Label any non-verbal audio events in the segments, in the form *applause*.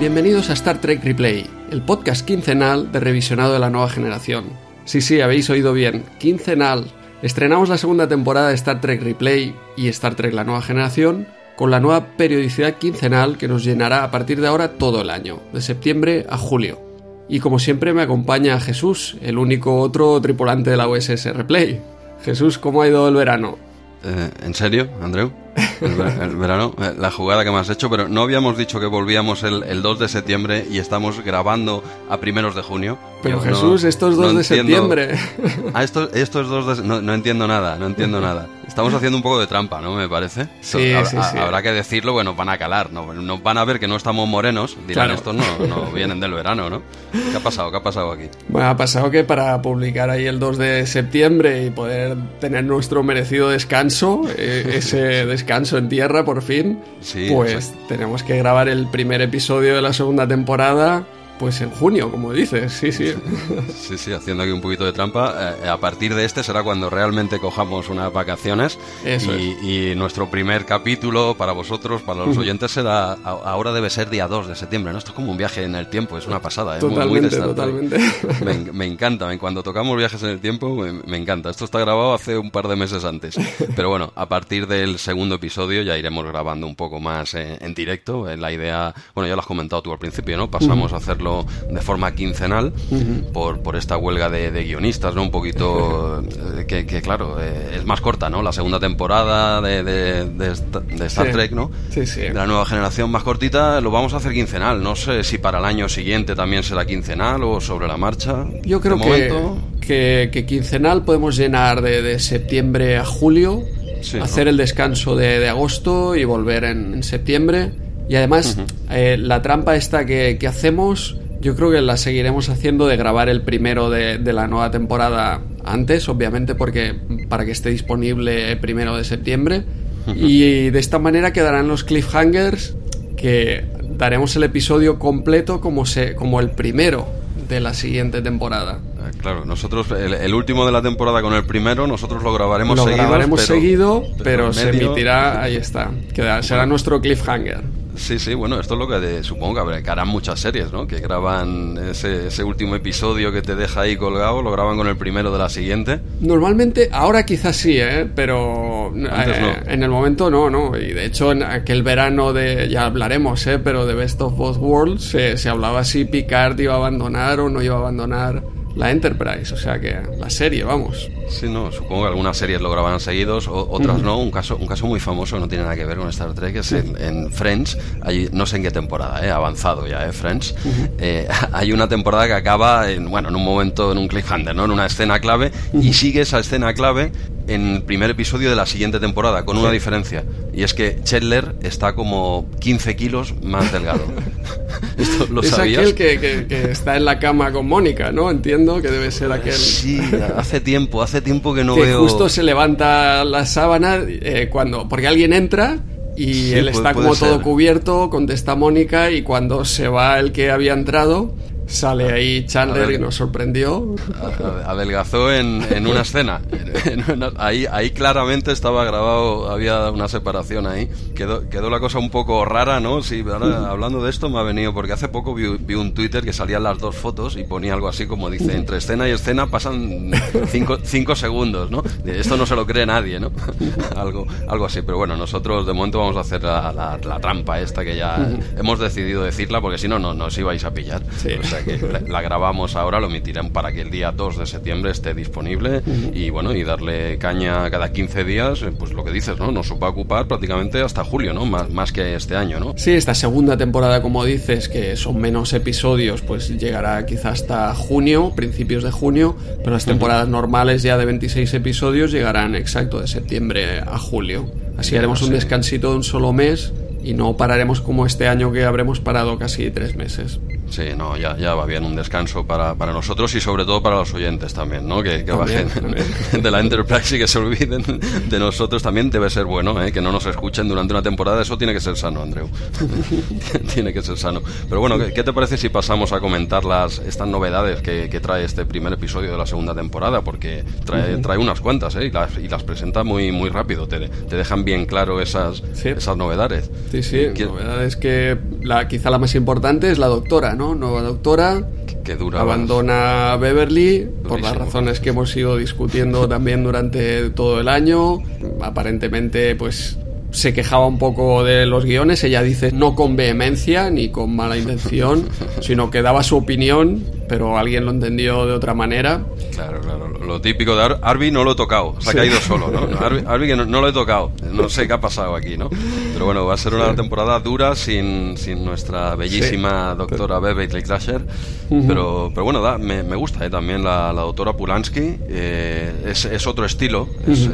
Bienvenidos a Star Trek Replay, el podcast quincenal de revisionado de la nueva generación. Sí, sí, habéis oído bien, quincenal. Estrenamos la segunda temporada de Star Trek Replay y Star Trek La Nueva Generación con la nueva periodicidad quincenal que nos llenará a partir de ahora todo el año, de septiembre a julio. Y como siempre me acompaña Jesús, el único otro tripulante de la USS Replay. Jesús, ¿cómo ha ido el verano? Eh, ¿En serio, Andreu? El, verano, eh, la jugada que me has hecho, pero no habíamos dicho que volvíamos el, 2 de septiembre y estamos grabando a primeros de junio. Pero Jesús, esto es 2 de septiembre. *laughs* Ah, esto, esto es 2 de no, no entiendo nada, no entiendo *laughs* nada. Estamos haciendo un poco de trampa, ¿no? Me parece. Sí, sí, sí. Habrá que decirlo, bueno, van a calar, ¿no? Nos van a ver que no estamos morenos, dirán estos no, no *laughs* vienen del verano, ¿no? ¿Qué ha pasado? ¿Qué ha pasado aquí? Bueno, ha pasado que para publicar ahí el 2 de septiembre y poder tener nuestro merecido descanso, eh, ese descanso en tierra por fin, pues tenemos que grabar el primer episodio de la segunda temporada pues en junio, como dices, sí, sí. *laughs* Sí, sí, haciendo aquí un poquito de trampa. Eh, a partir de este será cuando realmente cojamos unas vacaciones. y, nuestro primer capítulo para vosotros, para los oyentes, será. Ahora debe ser día 2 de septiembre, ¿no? Esto es como un viaje en el tiempo, es una pasada. ¿eh? Totalmente, totalmente. *laughs* Me, encanta, cuando tocamos viajes en el tiempo, me, encanta. Esto está grabado hace un par de meses antes. *laughs* Pero bueno, a partir del segundo episodio ya iremos grabando un poco más eh, en directo. La idea, bueno, ya lo has comentado tú al principio, ¿no? Pasamos a hacerlo de forma quincenal por, por esta huelga de, guionistas, ¿no? Un poquito eh, que, claro, eh, es más corta, ¿no? La segunda temporada de, de, Star Trek, ¿no? Sí, sí. De la nueva generación más cortita, lo vamos a hacer quincenal. No sé si para el año siguiente también será quincenal o sobre la marcha. Yo creo que, que, quincenal podemos llenar de, septiembre a julio. hacer el descanso de, agosto y volver en septiembre y además, eh, la trampa esta que, hacemos, yo creo que la seguiremos haciendo de grabar el primero de, la nueva temporada antes, obviamente, porque para que esté disponible el primero de septiembre. Y de esta manera quedarán los cliffhangers que daremos el episodio completo como, se, como el primero de la siguiente temporada. Ah, claro, nosotros el, último de la temporada con el primero, nosotros lo grabaremos lo grabaremos seguido, pero, se emitirá, ahí está. Será nuestro cliffhanger. Sí, sí, bueno, esto es lo que supongo que, harán muchas series, ¿no? Que graban ese, último episodio que te deja ahí colgado, lo graban con el primero de la siguiente. Normalmente, ahora quizás sí, ¿eh? Pero eh, en el momento no, ¿no? Y de hecho, en aquel verano de, ya hablaremos, ¿eh? Pero de Best of Both Worlds se, se hablaba si Picard iba a abandonar o no iba a abandonar la Enterprise, o sea que la serie, vamos. Sí, no, supongo que algunas series lo grabarán seguidos, otras no. Un caso, un caso muy famoso no tiene nada que ver con Star Trek es en, Friends, hay, no sé en qué temporada, eh, avanzado ya, eh, Friends. Eh, *laughs* hay una temporada que acaba en, bueno, en un momento, en un cliffhanger, ¿no? En una escena clave, y sigue esa escena clave en el primer episodio de la siguiente temporada, con una diferencia. Y es que Chandler está como 15 kilos más delgado. *laughs* ¿Esto lo es aquel que, está en la cama con Mónica, ¿no? Entiendo que debe ser aquel. Sí, hace tiempo, hace tiempo que no que veo. Justo se levanta la sábana eh, cuando. Porque alguien entra y él está como todo cubierto, contesta Mónica, y cuando se va el que había entrado Sale ahí Chandler y nos sorprendió. Adelgazó en, en una escena. ahí, ahí claramente estaba grabado, había una separación ahí. Quedó, quedó la cosa un poco rara, ¿no? Sí, hablando de esto me ha venido, porque hace poco vi, un Twitter que salían las dos fotos y ponía algo así como dice, entre escena y escena pasan cinco, cinco segundos, ¿no? Esto no se lo cree nadie, ¿no? *laughs* algo, algo así, pero bueno, nosotros de momento vamos a hacer la, la, trampa esta que ya hemos decidido decirla, porque si no, no nos ibais a pillar. Sí sea que la, grabamos ahora, lo emitirán para que el día 2 de septiembre esté disponible y bueno, y darle caña cada 15 días, eh, pues lo que dices, ¿no? Nos va a ocupar prácticamente hasta julio, ¿no? Más, más que este año, ¿no? Sí, esta segunda temporada, como dices, que son menos episodios, pues llegará quizá hasta junio, principios de junio, pero las temporadas normales ya de 26 episodios llegarán exacto de septiembre a julio. Así haremos un descansito de un solo mes y no pararemos como este año que habremos parado casi tres meses. Sí, no, ya, ya va bien un descanso para, para nosotros y sobre todo para los oyentes también, ¿no? Que, bajen *laughs* de la Enterprise y que se olviden de nosotros también debe ser bueno, ¿eh? Que no nos escuchen durante una temporada, eso tiene que ser sano, Andreu. *laughs* tiene que ser sano. Pero bueno, ¿qué, te parece si pasamos a comentar las, estas novedades que, que, trae este primer episodio de la segunda temporada? Porque trae, trae unas cuantas, ¿eh? Y las, y las presenta muy, muy rápido, te, te dejan bien claro esas, esas novedades. Sí, sí, novedades que la, quizá la más importante es la doctora, ¿no? Nueva doctora. Que dura abandona Beverly por las razones que hemos ido discutiendo también durante todo el año. Aparentemente, pues se quejaba un poco de los guiones. Ella dice no con vehemencia ni con mala intención, *laughs* sino que daba su opinión, pero alguien lo entendió de otra manera. Claro, claro. Lo típico de Arby no lo he tocado, se ha caído solo, ¿no? *laughs* Arby, que no, lo he tocado, no sé qué ha pasado aquí, ¿no? Pero bueno, va a ser una temporada dura sin, sin nuestra bellísima doctora Beverly Crusher. pero, pero bueno, da, me, me, gusta ¿eh? también la, la doctora Pulansky. Eh, es, es, otro estilo, es,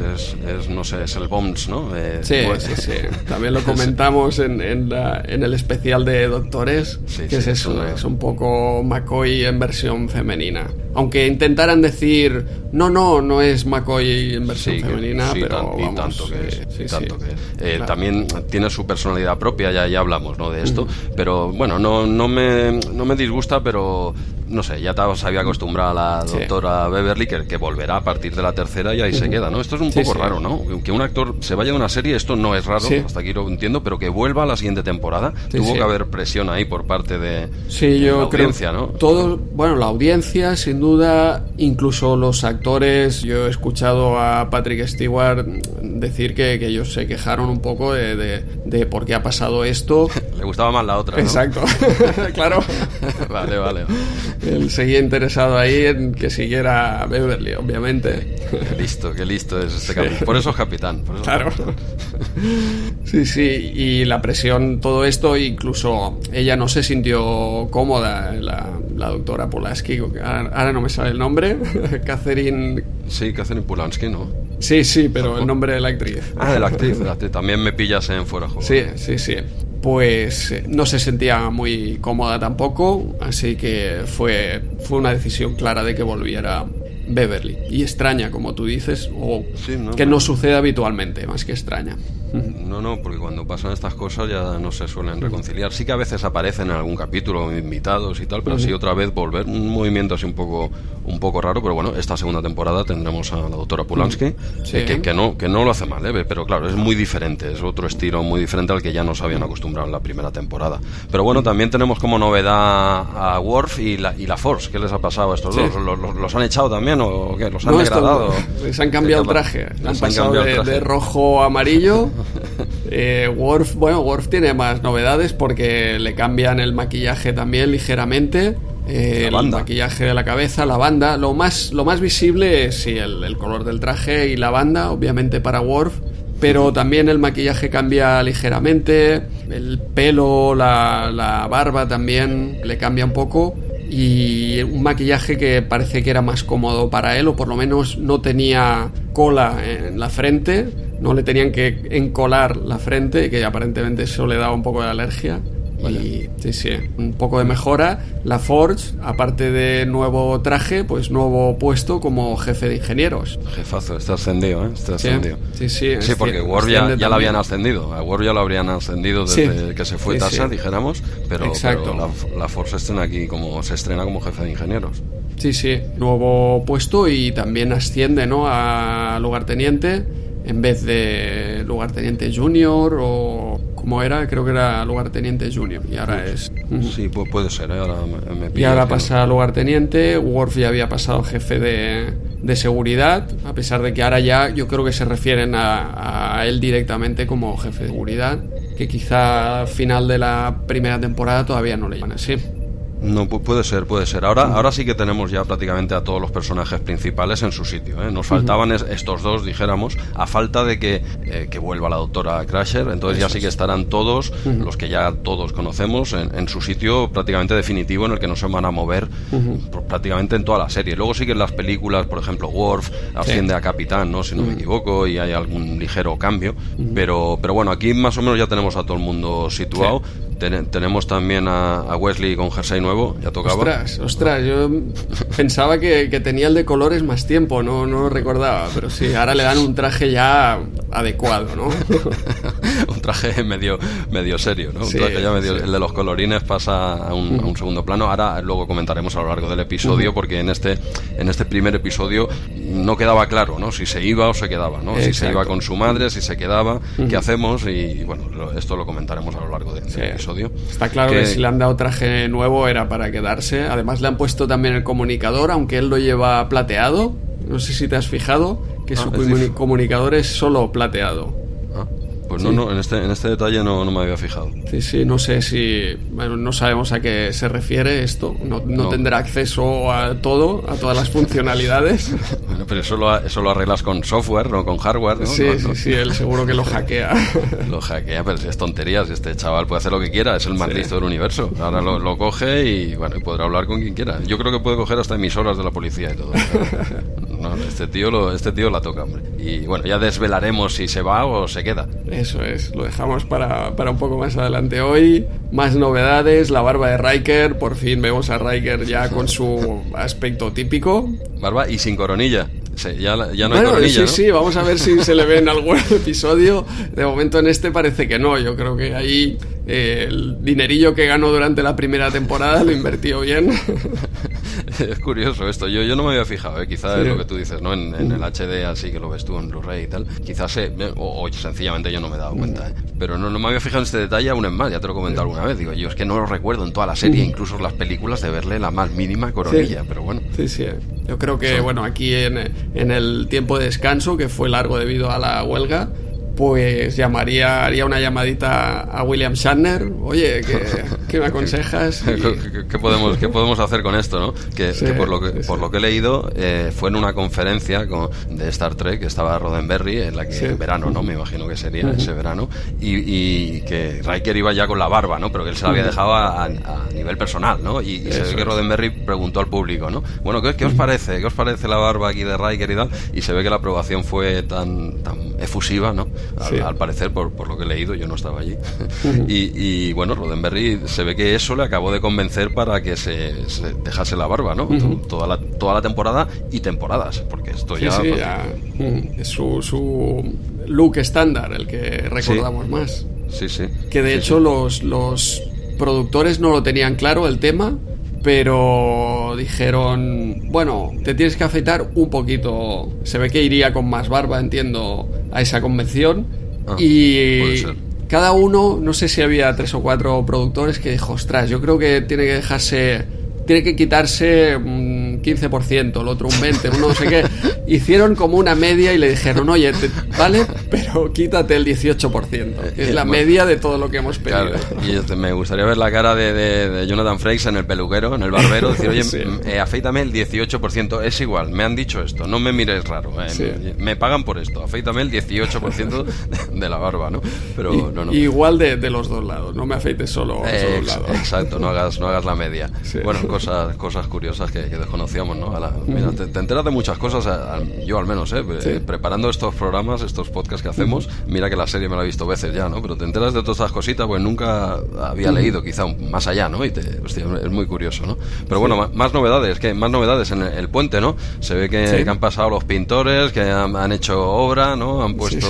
es, no sé, es el Bombs, ¿no? Eh, sí, pues, sí, sí. También lo comentamos en, en, la, en el especial de Doctores, que es eso, es un poco McCoy en versión femenina. Aunque intentaran decir, no, no, no es McCoy en versión femenina, pero y tanto que es. tanto que es. También tiene su personalidad propia, ya, ya hablamos ¿no? de esto, pero bueno, no, no, me, no me disgusta, pero no sé, ya se había acostumbrado a la doctora Beverly que, que, volverá a partir de la tercera y ahí se queda, ¿no? Esto es un poco raro, ¿no? Que un actor se vaya de una serie, esto no es raro, hasta aquí lo entiendo, pero que vuelva a la siguiente temporada, tuvo que haber presión ahí por parte de, sí, yo la audiencia, ¿no? Todo, bueno, la audiencia, sin duda, incluso los actores, yo he escuchado a Patrick Stewart decir que, que ellos se quejaron un poco de, de, por qué ha pasado esto. *laughs* Le gustaba más la otra, ¿no? Exacto, *laughs* claro. *laughs* vale, vale él seguía interesado ahí en que siguiera Beverly, obviamente. Qué listo, qué listo es este capitán. Por eso es capitán. claro. Sí, sí, y la presión, todo esto, incluso ella no se sintió cómoda, la, doctora Pulaski, ahora no me sale el nombre, *laughs* Catherine... Sí, Catherine Pulansky, ¿no? Sí, sí, pero el nombre de la actriz. Ah, de la actriz, de la actriz. También me pillas en fuera juego. Sí, sí, sí pues eh, no se sentía muy cómoda tampoco, así que fue, fue una decisión clara de que volviera Beverly. Y extraña, como tú dices, o que no sucede habitualmente, más que extraña. No, no, porque cuando pasan estas cosas ya no se suelen reconciliar. Sí que a veces aparecen en algún capítulo invitados y tal, pero así otra vez volver, un movimiento así un poco, un poco raro, pero bueno, esta segunda temporada tendremos a la doctora Pulansky, eh, que, no, que no lo hace mal, ¿eh? pero claro, es muy diferente, es otro estilo muy diferente al que ya nos habían acostumbrado en la primera temporada. Pero bueno, también tenemos como novedad a Worf y la, y la Force, ¿qué les ha pasado a estos dos? ¿Los, han echado también o qué? ¿Los han degradado? les han cambiado el traje, han pasado de rojo a amarillo Eh, Worf, bueno, Worf tiene más novedades porque le cambian el maquillaje también ligeramente. Eh, el maquillaje de la cabeza, la banda. Lo más, lo más visible es sí, el, color del traje y la banda, obviamente para Worf. Pero también el maquillaje cambia ligeramente. El pelo, la, la barba también le cambia un poco y un maquillaje que parece que era más cómodo para él o por lo menos no tenía cola en la frente no le tenían que encolar la frente, que aparentemente eso le daba un poco de alergia. Y sí, sí, un poco de mejora. La Forge, aparte de nuevo traje, pues nuevo puesto como jefe de ingenieros. Jefazo, está ascendido, ¿eh? Está ascendido. Sí, sí. Sí, porque Worf ya, ya, lo habían ascendido. A Worf ya lo habrían ascendido desde que se fue Tasa, dijéramos. Pero, la, la Forge estrena aquí como, se estrena como jefe de ingenieros. Sí, sí. Nuevo puesto y también asciende, ¿no? A lugarteniente en vez de lugarteniente junior o como era, creo que era lugarteniente junior y ahora es... Sí, puede ser, ¿eh? ahora me, Y ahora pasa a lugarteniente, Worf ya había pasado jefe de, de, seguridad, a pesar de que ahora ya yo creo que se refieren a, a él directamente como jefe de seguridad, que quizá al final de la primera temporada todavía no le llaman así. No, puede ser, puede ser. Ahora, ahora sí que tenemos ya prácticamente a todos los personajes principales en su sitio. ¿eh? Nos faltaban estos dos, dijéramos, a falta de que, eh, que, vuelva la doctora Crasher. Entonces ya sí que estarán todos, los que ya todos conocemos, en, su sitio prácticamente definitivo en el que no se van a mover prácticamente en toda la serie. Luego sí que en las películas, por ejemplo, Worf asciende a capitán, ¿no? si no me equivoco, y hay algún ligero cambio. pero, pero bueno, aquí más o menos ya tenemos a todo el mundo situado tenemos también a, Wesley con jersey nuevo, ya tocaba. Ostras, ostras, yo pensaba que, tenía el de colores más tiempo, no, no lo recordaba, pero sí, ahora le dan un traje ya adecuado, ¿no? *laughs* un traje medio, medio serio, ¿no? un traje ya medio, el de los colorines pasa a un, segundo plano. Ahora luego comentaremos a lo largo del episodio, porque en este, en este primer episodio no quedaba claro, ¿no? Si se iba o se quedaba, ¿no? Si se iba con su madre, si se quedaba, ¿qué hacemos? Y bueno, esto lo comentaremos a lo largo del episodio. Está claro que... si le han dado traje nuevo era para quedarse. Además le han puesto también el comunicador, aunque él lo lleva plateado. No sé si te has fijado que ah, su comunicador es solo plateado. Pues no, no, en este, en este detalle no, no, me había fijado. Sí, sí, no sé si. Bueno, no sabemos a qué se refiere esto. No, no, tendrá acceso a todo, a todas las funcionalidades. *laughs* bueno, pero eso lo, eso lo arreglas con software, no con hardware, ¿no? Sí, sí, sí, él seguro que lo hackea. *laughs* lo hackea, pero si es tonterías, este chaval puede hacer lo que quiera, es el más listo del universo. Ahora lo, lo, coge y, bueno, y podrá hablar con quien quiera. Yo creo que puede coger hasta emisoras de la policía y todo. *laughs* no, este tío, lo, este tío la toca, hombre. Y bueno, ya desvelaremos si se va o se queda. Eso es, lo dejamos para, para, un poco más adelante hoy. Más novedades, la barba de Riker, por fin vemos a Riker ya con su aspecto típico. Barba y sin coronilla. ya, ya, no hay coronilla, sí, sí, vamos a ver si se le ve en algún *laughs* episodio. De momento en este parece que no. Yo creo que ahí eh, el dinerillo que ganó durante la primera temporada lo invirtió bien. *laughs* es curioso esto. Yo, yo no me había fijado, ¿eh? quizás es lo que tú dices, ¿no? En, el HD, así que lo ves tú en Blu-ray y tal. Quizás, eh, o, sencillamente yo no me he dado cuenta, ¿eh? Pero no, no, me había fijado en este detalle aún en más, ya te lo he comentado alguna vez. Digo, yo es que no lo recuerdo en toda la serie, incluso en las películas, de verle la más mínima coronilla, pero bueno. Sí, sí. Yo creo que, bueno, aquí en, en el tiempo de descanso, que fue largo debido a la huelga, pues llamaría, haría una llamadita a William Shatner. Oye, ¿qué, *laughs* me aconsejas? ¿Qué, podemos, ¿Qué podemos hacer con esto, no? Que, por, lo que por lo que he leído eh, fue en una conferencia de Star Trek que estaba Roddenberry, en la que en verano, ¿no? Me imagino que sería ese verano, y, que Riker iba ya con la barba, ¿no? Pero que él se la había dejado a, nivel personal, ¿no? Y, se ve que Roddenberry preguntó al público, ¿no? Bueno, ¿qué, os parece? ¿Qué os parece la barba aquí de Riker y tal? Y se ve que la aprobación fue tan, tan efusiva, ¿no? Al, parecer, por, por, lo que he leído, yo no estaba allí. *laughs* y, bueno, Roddenberry se ve que eso le acabó de convencer para que se, dejase la barba, ¿no? toda, la, toda la temporada y temporadas, porque esto ya... Es su, su look estándar, el que recordamos más. Sí, sí. Que de hecho Los, los productores no lo tenían claro el tema pero dijeron, bueno, te tienes que afeitar un poquito. Se ve que iría con más barba, entiendo, a esa convención. Ah, y cada uno, no sé si había tres o cuatro productores que dijo, ostras, yo creo que tiene que dejarse, tiene que quitarse un 15%, el otro un 20%, uno no sé qué. Hicieron como una media y le dijeron, oye, vale, pero quítate el 18%, es la media de todo lo que hemos pedido. y me gustaría ver la cara de, Jonathan Frakes en el peluquero, en el barbero, decir, oye, *laughs* eh, afeítame el 18%, es igual, me han dicho esto, no me mires raro, eh, me, pagan por esto, afeítame el 18% de, la barba, ¿no? Pero no, no. Igual de, los dos lados, no me afeites solo, a un lado. Exacto, no hagas, no hagas la media. *laughs* Bueno, cosas, cosas curiosas que, desconocíamos, ¿no? mira, te, enteras de muchas cosas, yo al menos, ¿eh? Preparando estos programas, estos podcasts que hacemos. Mira que la serie me la he visto veces ya, ¿no? Pero te enteras de todas esas cositas, pues nunca había leído quizá más allá, ¿no? Y te, es muy curioso, ¿no? Pero bueno, más novedades, que más novedades en el, puente, ¿no? Se ve que, han pasado los pintores, que han, hecho obra, ¿no? Han puesto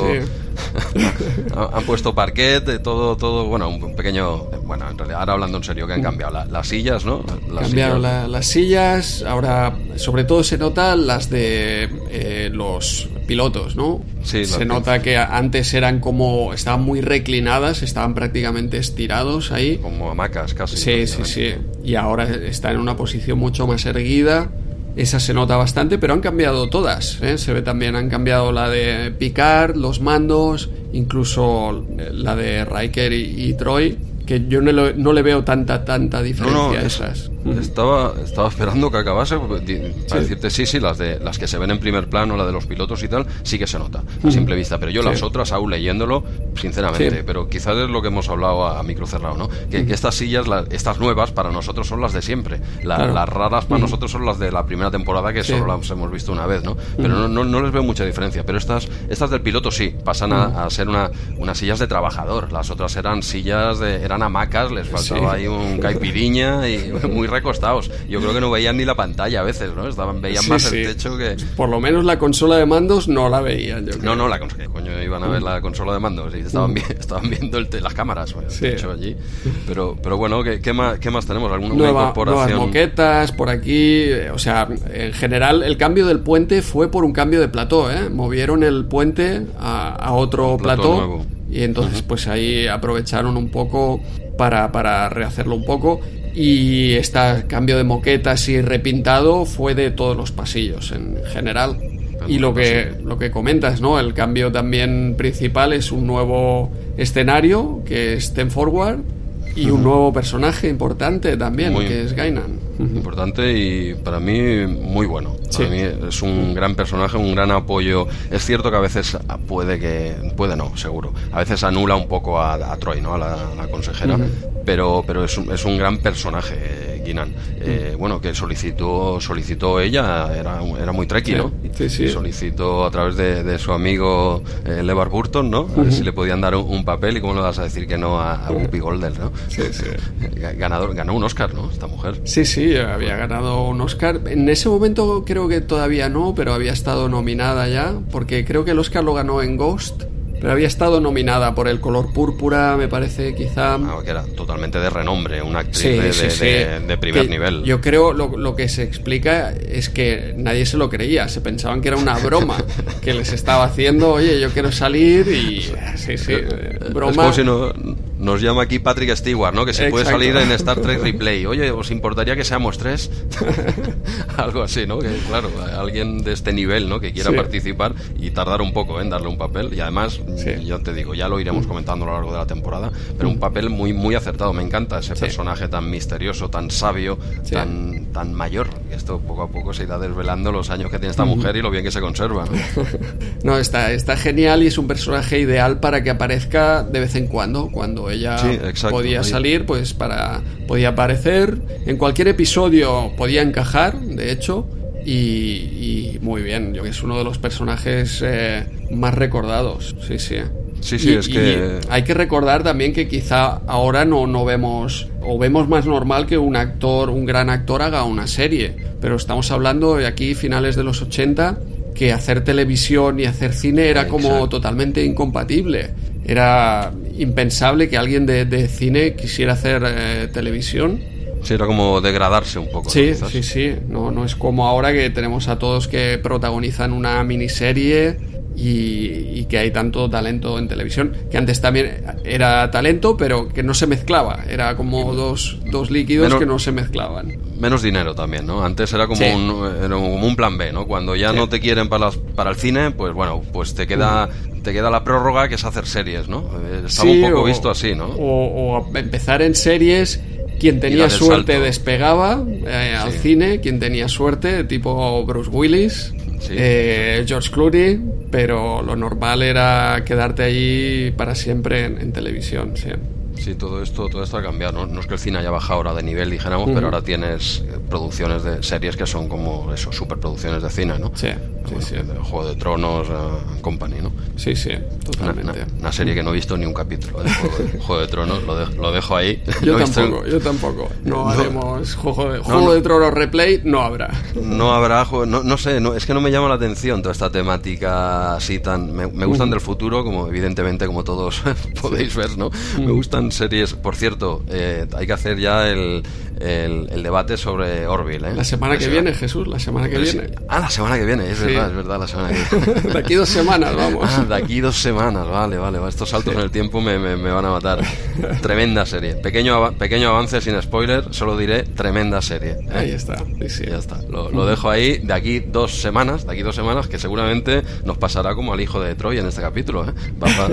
*laughs* han puesto parquet, todo, todo, bueno, un pequeño, bueno, en realidad ahora hablando en serio, que han cambiado las sillas, ¿no? Las cambiado las sillas, ahora sobre todo se nota las de eh, los pilotos, ¿no? Sí, se nota que antes eran como, estaban muy reclinadas, estaban prácticamente estirados ahí. Como hamacas casi. Sí, sí, sí. Y ahora está en una posición mucho más erguida. Esa se nota bastante, pero han cambiado todas. ¿eh? Se ve también, han cambiado la de Picard, los mandos, incluso la de Riker y, Troy, que yo no, le veo tanta, tanta diferencia a esas. Estaba, estaba esperando que acabase para decirte sí, sí, las de las que se ven en primer plano, la de los pilotos y tal, sí que se nota a simple vista. Pero yo las otras, aún leyéndolo, sinceramente, pero quizás es lo que hemos hablado a, micro cerrado, ¿no? Que, estas sillas, estas nuevas, para nosotros son las de siempre. Las raras para nosotros son las de la primera temporada que solo las hemos visto una vez, ¿no? Pero no, no, les veo mucha diferencia. Pero estas, estas del piloto sí, pasan a, ser una, unas sillas de trabajador. Las otras eran sillas de, eran hamacas, les faltaba ahí un caipiriña y *laughs* muy recostados. Yo creo que no veían ni la pantalla a veces, ¿no? Estaban, veían más el techo que... Por lo menos la consola de mandos no la veían, yo No, no, la consola, coño, iban a ver la consola de mandos y estaban, *laughs* estaban viendo el las cámaras, el allí. Pero, pero bueno, ¿qué, qué, más, qué más tenemos? ¿Alguna incorporación? Nuevas moquetas por aquí, eh, o sea, en general el cambio del puente fue por un cambio de plató, ¿eh? Movieron el puente a, otro plató, y entonces pues ahí aprovecharon un poco para, para rehacerlo un poco y este cambio de moquetas y repintado fue de todos los pasillos en general. Y lo que, lo que comentas, ¿no? El cambio también principal es un nuevo escenario que es Ten Forward y un nuevo personaje importante también, que es Gainan. Importante y para mí muy bueno. Para mí es un gran personaje, un gran apoyo. Es cierto que a veces puede que, puede no, seguro. A veces anula un poco a, Troy, ¿no? A la, consejera, pero, pero es un, es un gran personaje eh, bueno, que solicitó solicitó ella, era, era muy treki, ¿no? Sí, sí. Solicitó a través de, su amigo eh, Levar Burton, ¿no? A ver si le podían dar un, papel y cómo le vas a decir que no a, a Whoopi Goldberg, ¿no? Sí, sí. *laughs* Ganador, ganó un Oscar, ¿no? Esta mujer. Sí, sí, había ganado un Oscar. En ese momento creo que todavía no, pero había estado nominada ya, porque creo que el Oscar lo ganó en Ghost pero había estado nominada por El color púrpura, me parece, quizá. Ah, que era totalmente de renombre, una actriz de, primer nivel. Yo creo lo, lo que se explica es que nadie se lo creía, se pensaban que era una broma que les estaba haciendo, oye, yo quiero salir y. Sí, sí, broma. Es como si no, nos llama aquí Patrick Stewart, ¿no? Que se puede salir en Star Trek *laughs* Replay. Oye, ¿os importaría que seamos tres? *laughs* Algo así, ¿no? Que claro, alguien de este nivel, ¿no? Que quiera participar y tardar un poco en darle un papel. Y además, yo te digo, ya lo iremos comentando a lo largo de la temporada, pero un papel muy, muy acertado. Me encanta ese personaje tan misterioso, tan sabio, tan, tan mayor. Y esto poco a poco se irá desvelando los años que tiene esta mujer y lo bien que se conserva. *laughs* No, está, está genial y es un personaje ideal para que aparezca de vez en cuando, cuando ella podía salir, pues para podía aparecer en cualquier episodio podía encajar, de hecho, y, muy bien. Yo que es uno de los personajes eh, más recordados, sí, sí. Sí, sí, es que... hay que recordar también que quizá ahora no, no vemos, o vemos más normal que un actor, un gran actor haga una serie, pero estamos hablando de aquí finales de los 80 que hacer televisión y hacer cine era como totalmente incompatible. Era impensable que alguien de, cine quisiera hacer eh, televisión. Sí, era como degradarse un poco. Sí, sí, sí. No, no es como ahora que tenemos a todos que protagonizan una miniserie y, que hay tanto talento en televisión, que antes también era talento, pero que no se mezclaba, era como dos, dos líquidos que no se mezclaban. Menos dinero también, ¿no? Antes era como, un, un plan B, ¿no? Cuando ya no te quieren para, para el cine, pues bueno, pues te queda, te queda la prórroga que es hacer series, ¿no? Eh, estaba un poco visto así, ¿no? O, o empezar en series quien tenía suerte despegaba eh, al cine, quien tenía suerte, tipo Bruce Willis, eh, George Clooney, pero lo normal era quedarte allí para siempre en, televisión. Sí. Sí, todo esto, todo esto ha cambiado. No, es que el cine haya bajado ahora de nivel, dijéramos, pero ahora tienes eh, producciones de series que son como eso, superproducciones de cine, ¿no? Sí, sí, sí. Juego de Tronos, uh, Company, ¿no? Sí, sí, totalmente. Una, serie que no he visto ni un capítulo de Juego de, *laughs* Tronos, lo, lo, dejo ahí. Yo *laughs* tampoco, yo tampoco. No, haremos Juego de, Juego de Tronos replay, no habrá. No habrá, no, no sé, no, es que no me llama la atención toda esta temática así tan... Me, gustan del futuro, como evidentemente como todos *laughs* podéis ver, ¿no? Me gustan series. Por cierto, eh, hay que hacer ya el, el, debate sobre Orville. ¿eh? La semana que viene, Jesús, la semana que viene. Ah, la semana que viene, es verdad, es verdad, la semana que viene. *laughs* de aquí dos semanas, *laughs* vamos. Ah, de aquí dos semanas, vale, vale. Estos saltos en el tiempo me, me, van a matar. *laughs* tremenda serie. Pequeño, pequeño avance sin spoiler, solo diré tremenda serie. ¿eh? Ahí está, sí, Ya está. Lo, lo, dejo ahí de aquí dos semanas, de aquí dos semanas, que seguramente nos pasará como al hijo de Troy en este capítulo. Vamos,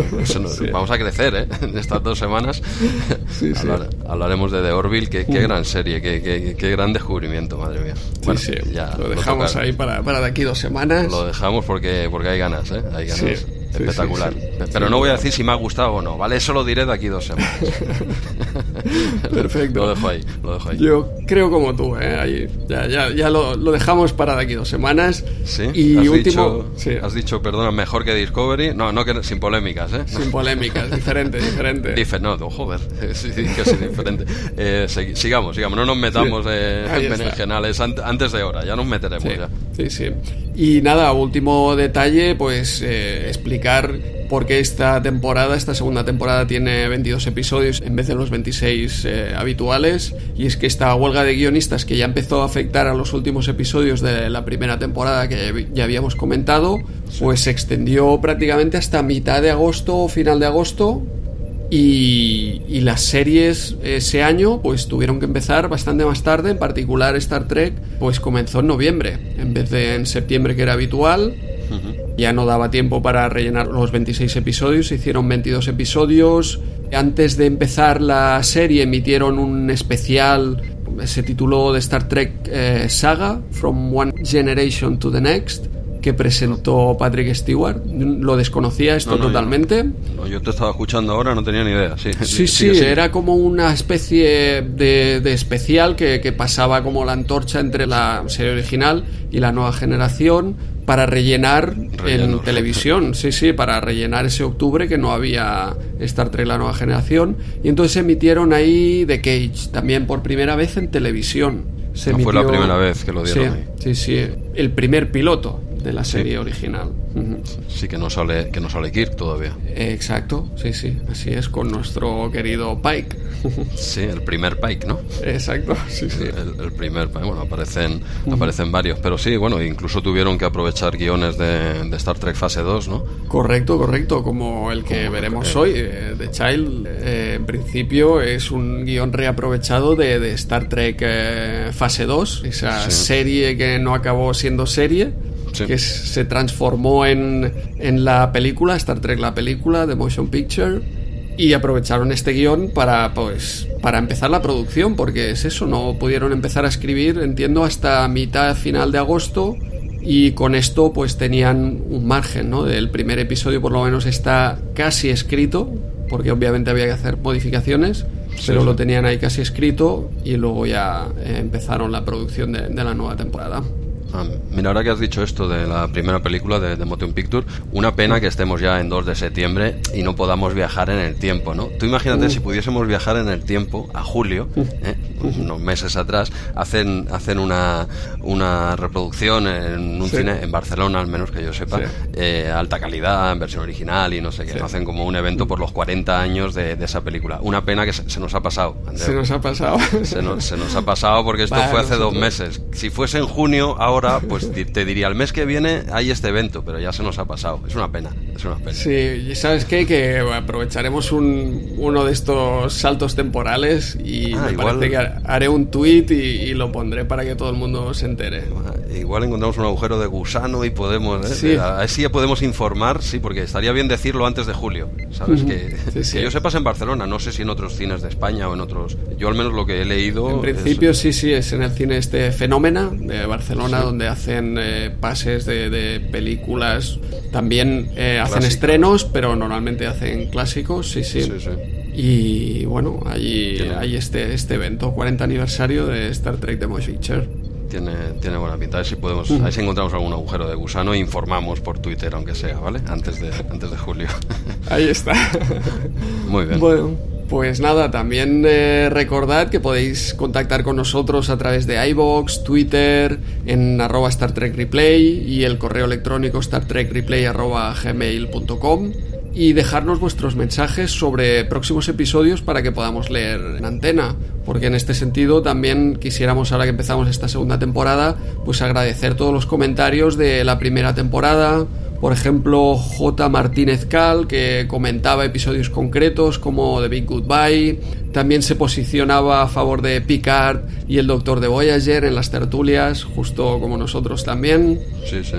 vamos a crecer ¿eh? en estas dos semanas *laughs* hablaremos de The Orville, qué, qué gran serie, qué, qué, gran descubrimiento, madre mía. Bueno, ya lo dejamos ahí para, para de aquí dos semanas. Lo dejamos porque, porque hay ganas, ¿eh? Hay ganas. Espectacular. Pero no voy a decir si me ha gustado o no, ¿vale? Eso lo diré de aquí dos semanas. *laughs* Perfecto. lo dejo ahí, lo dejo ahí. Yo creo como tú, ¿eh? Ahí, ya ya, ya lo, lo, dejamos para de aquí dos semanas. Sí, y has último. Dicho, Has dicho, perdona, mejor que Discovery. No, no que sin polémicas, ¿eh? Sin polémicas, diferente, diferente. *laughs* Dice, no, joder, *laughs* sí, sí, que sí, diferente. Eh, sigamos, sigamos, no nos metamos eh, en berenjenales antes de hora, ya nos meteremos ya. Sí, sí. Y nada, último detalle, pues eh, explicar por qué esta temporada, esta segunda temporada tiene 22 episodios en vez de los 26 eh, habituales. Y es que esta huelga de guionistas que ya empezó a afectar a los últimos episodios de la primera temporada que ya habíamos comentado, pues se extendió prácticamente hasta mitad de agosto o final de agosto y, las series ese año pues tuvieron que empezar bastante más tarde, en particular Star Trek pues comenzó en noviembre, en vez de en septiembre que era habitual. Ya no daba tiempo para rellenar los 26 episodios, se hicieron 22 episodios. Antes de empezar la serie emitieron un especial, se tituló de Star Trek eh, Saga, From One Generation to the Next que presentó Patrick Stewart. Lo desconocía esto totalmente. Yo, te estaba escuchando ahora, no tenía ni idea. Sí, sí, sí, era como una especie de, especial que, pasaba como la antorcha entre la serie original y la nueva generación para rellenar en televisión, sí, sí, para rellenar ese octubre que no había Star Trek la nueva generación. Y entonces emitieron ahí The Cage, también por primera vez en televisión. no fue la primera vez que lo dieron Sí, sí, el primer piloto de la serie original. Sí, que no sale, que no sale Kirk todavía. Exacto, sí, sí, así es, con nuestro querido Pike. *laughs* sí, el primer Pike, ¿no? Exacto, sí, sí. El, primer Pike, bueno, aparecen, aparecen varios, pero sí, bueno, incluso tuvieron que aprovechar guiones de, Star Trek fase 2, ¿no? Correcto, correcto, como el que veremos hoy, eh, The Child, eh, en principio es un guion reaprovechado de, Star Trek eh, fase 2, esa serie que no acabó siendo serie que se transformó en, en la película, Star Trek la película, de Motion Picture, y aprovecharon este guion para pues para empezar la producción porque es eso no pudieron empezar a escribir entiendo hasta mitad final de agosto y con esto pues tenían un margen no del primer episodio por lo menos está casi escrito porque obviamente había que hacer modificaciones pero lo tenían ahí casi escrito y luego ya eh, empezaron la producción de la nueva temporada Ah, mira, ahora que has dicho esto de la primera película de, de, Motion Picture, una pena que estemos ya en 2 de septiembre y no podamos viajar en el tiempo, ¿no? Tú imagínate si pudiésemos viajar en el tiempo a julio, ¿eh? Unos meses atrás, hacen, hacen una, una reproducción en un cine en Barcelona, al menos que yo sepa, eh, alta calidad, en versión original y no sé qué. Hacen como un evento por los 40 años de, esa película. Una pena que se, nos ha pasado. Se nos ha pasado. Se nos, se nos ha pasado porque esto fue hace dos meses. Si fuese en junio, ahora pues te diría, el mes que viene hay este evento, pero ya se nos ha pasado. Es una pena, es una pena. Sí, y ¿sabes qué? Que aprovecharemos un, uno de estos saltos temporales y ah, me parece que haré un tweet y, lo pondré para que todo el mundo se entere. Igual encontramos un agujero de gusano y podemos, ¿eh? Sí. Así ya podemos informar, sí, porque estaría bien decirlo antes de julio, ¿sabes? que, yo sepas en Barcelona, no sé si en otros cines de España o en otros... Yo al menos lo que he leído... En principio sí, sí, es en el cine este Fenómena de Barcelona, donde hacen eh, pases de, películas. También eh, hacen estrenos, pero normalmente hacen clásicos, sí, sí. Y bueno, allí hay este, este evento, 40 aniversario de Star Trek The Motion Picture. Tiene, tiene buena pinta. A ver si podemos, a ver si encontramos algún agujero de gusano e informamos por Twitter, aunque sea, ¿vale? Antes de, antes de julio. *laughs* Ahí está. *laughs* Muy bien. Bueno. Pues nada, también eh, recordad que podéis contactar con nosotros a través de iBox, Twitter, en arroba Star Trek Replay y el correo electrónico startrekreplay arroba gmail.com y dejarnos vuestros mensajes sobre próximos episodios para que podamos leer en antena. Porque en este sentido también quisiéramos, ahora que empezamos esta segunda temporada, pues agradecer todos los comentarios de la primera temporada, por ejemplo, J. Martínez Cal, que comentaba episodios concretos como The Big Goodbye. También se posicionaba a favor de Picard y el Doctor de Voyager en las tertulias, justo como nosotros también. Sí, sí.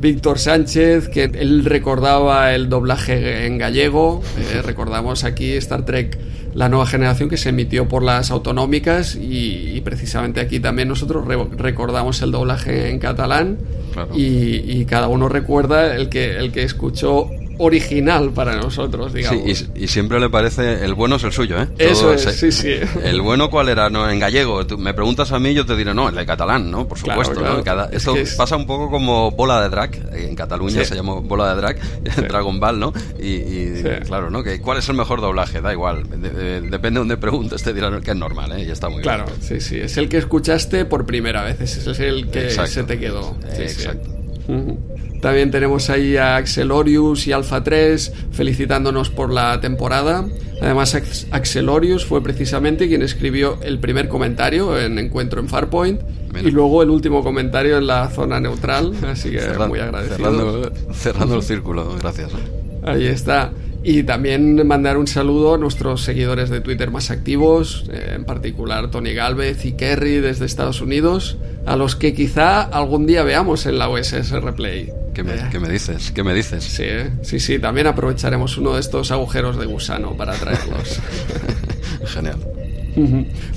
Víctor Sánchez, que él recordaba el doblaje en gallego. Eh, recordamos aquí Star Trek la nueva generación que se emitió por las autonómicas y, precisamente aquí también nosotros recordamos el doblaje en catalán y, y, cada uno recuerda el que, el que escuchó original para nosotros, digamos. y, siempre le parece, el bueno es el suyo, ¿eh? Eso es, sí, sí. *laughs* El bueno cuál era, no, en gallego. me preguntas a mí, yo te diré, no, el de catalán, ¿no? Por supuesto, esto pasa un poco como bola de drag, en Cataluña se llama bola de drag, *laughs* Dragon Ball, ¿no? Y, claro, ¿no? Que, ¿Cuál es el mejor doblaje? Da igual, depende de donde preguntes, te dirán que es normal, ¿eh? Y está muy claro, bien. sí, sí, es el que escuchaste por primera vez, ese es el que se te quedó. Exacto. También tenemos ahí a Axelorius y Alpha 3 felicitándonos por la temporada. Además, Axelorius fue precisamente quien escribió el primer comentario en Encuentro en Farpoint y luego el último comentario en la zona neutral. Así que muy agradecido. Cerrando, el círculo, gracias. Ahí está. Y también mandar un saludo a nuestros seguidores de Twitter más activos, eh, en particular Tony Galvez y Kerry desde Estados Unidos, a los que quizá algún día veamos en la USS Replay. ¿Qué me, ¿qué me dices? ¿Qué me dices? Sí, sí, sí, también aprovecharemos uno de estos agujeros de gusano para traerlos. *laughs* Genial.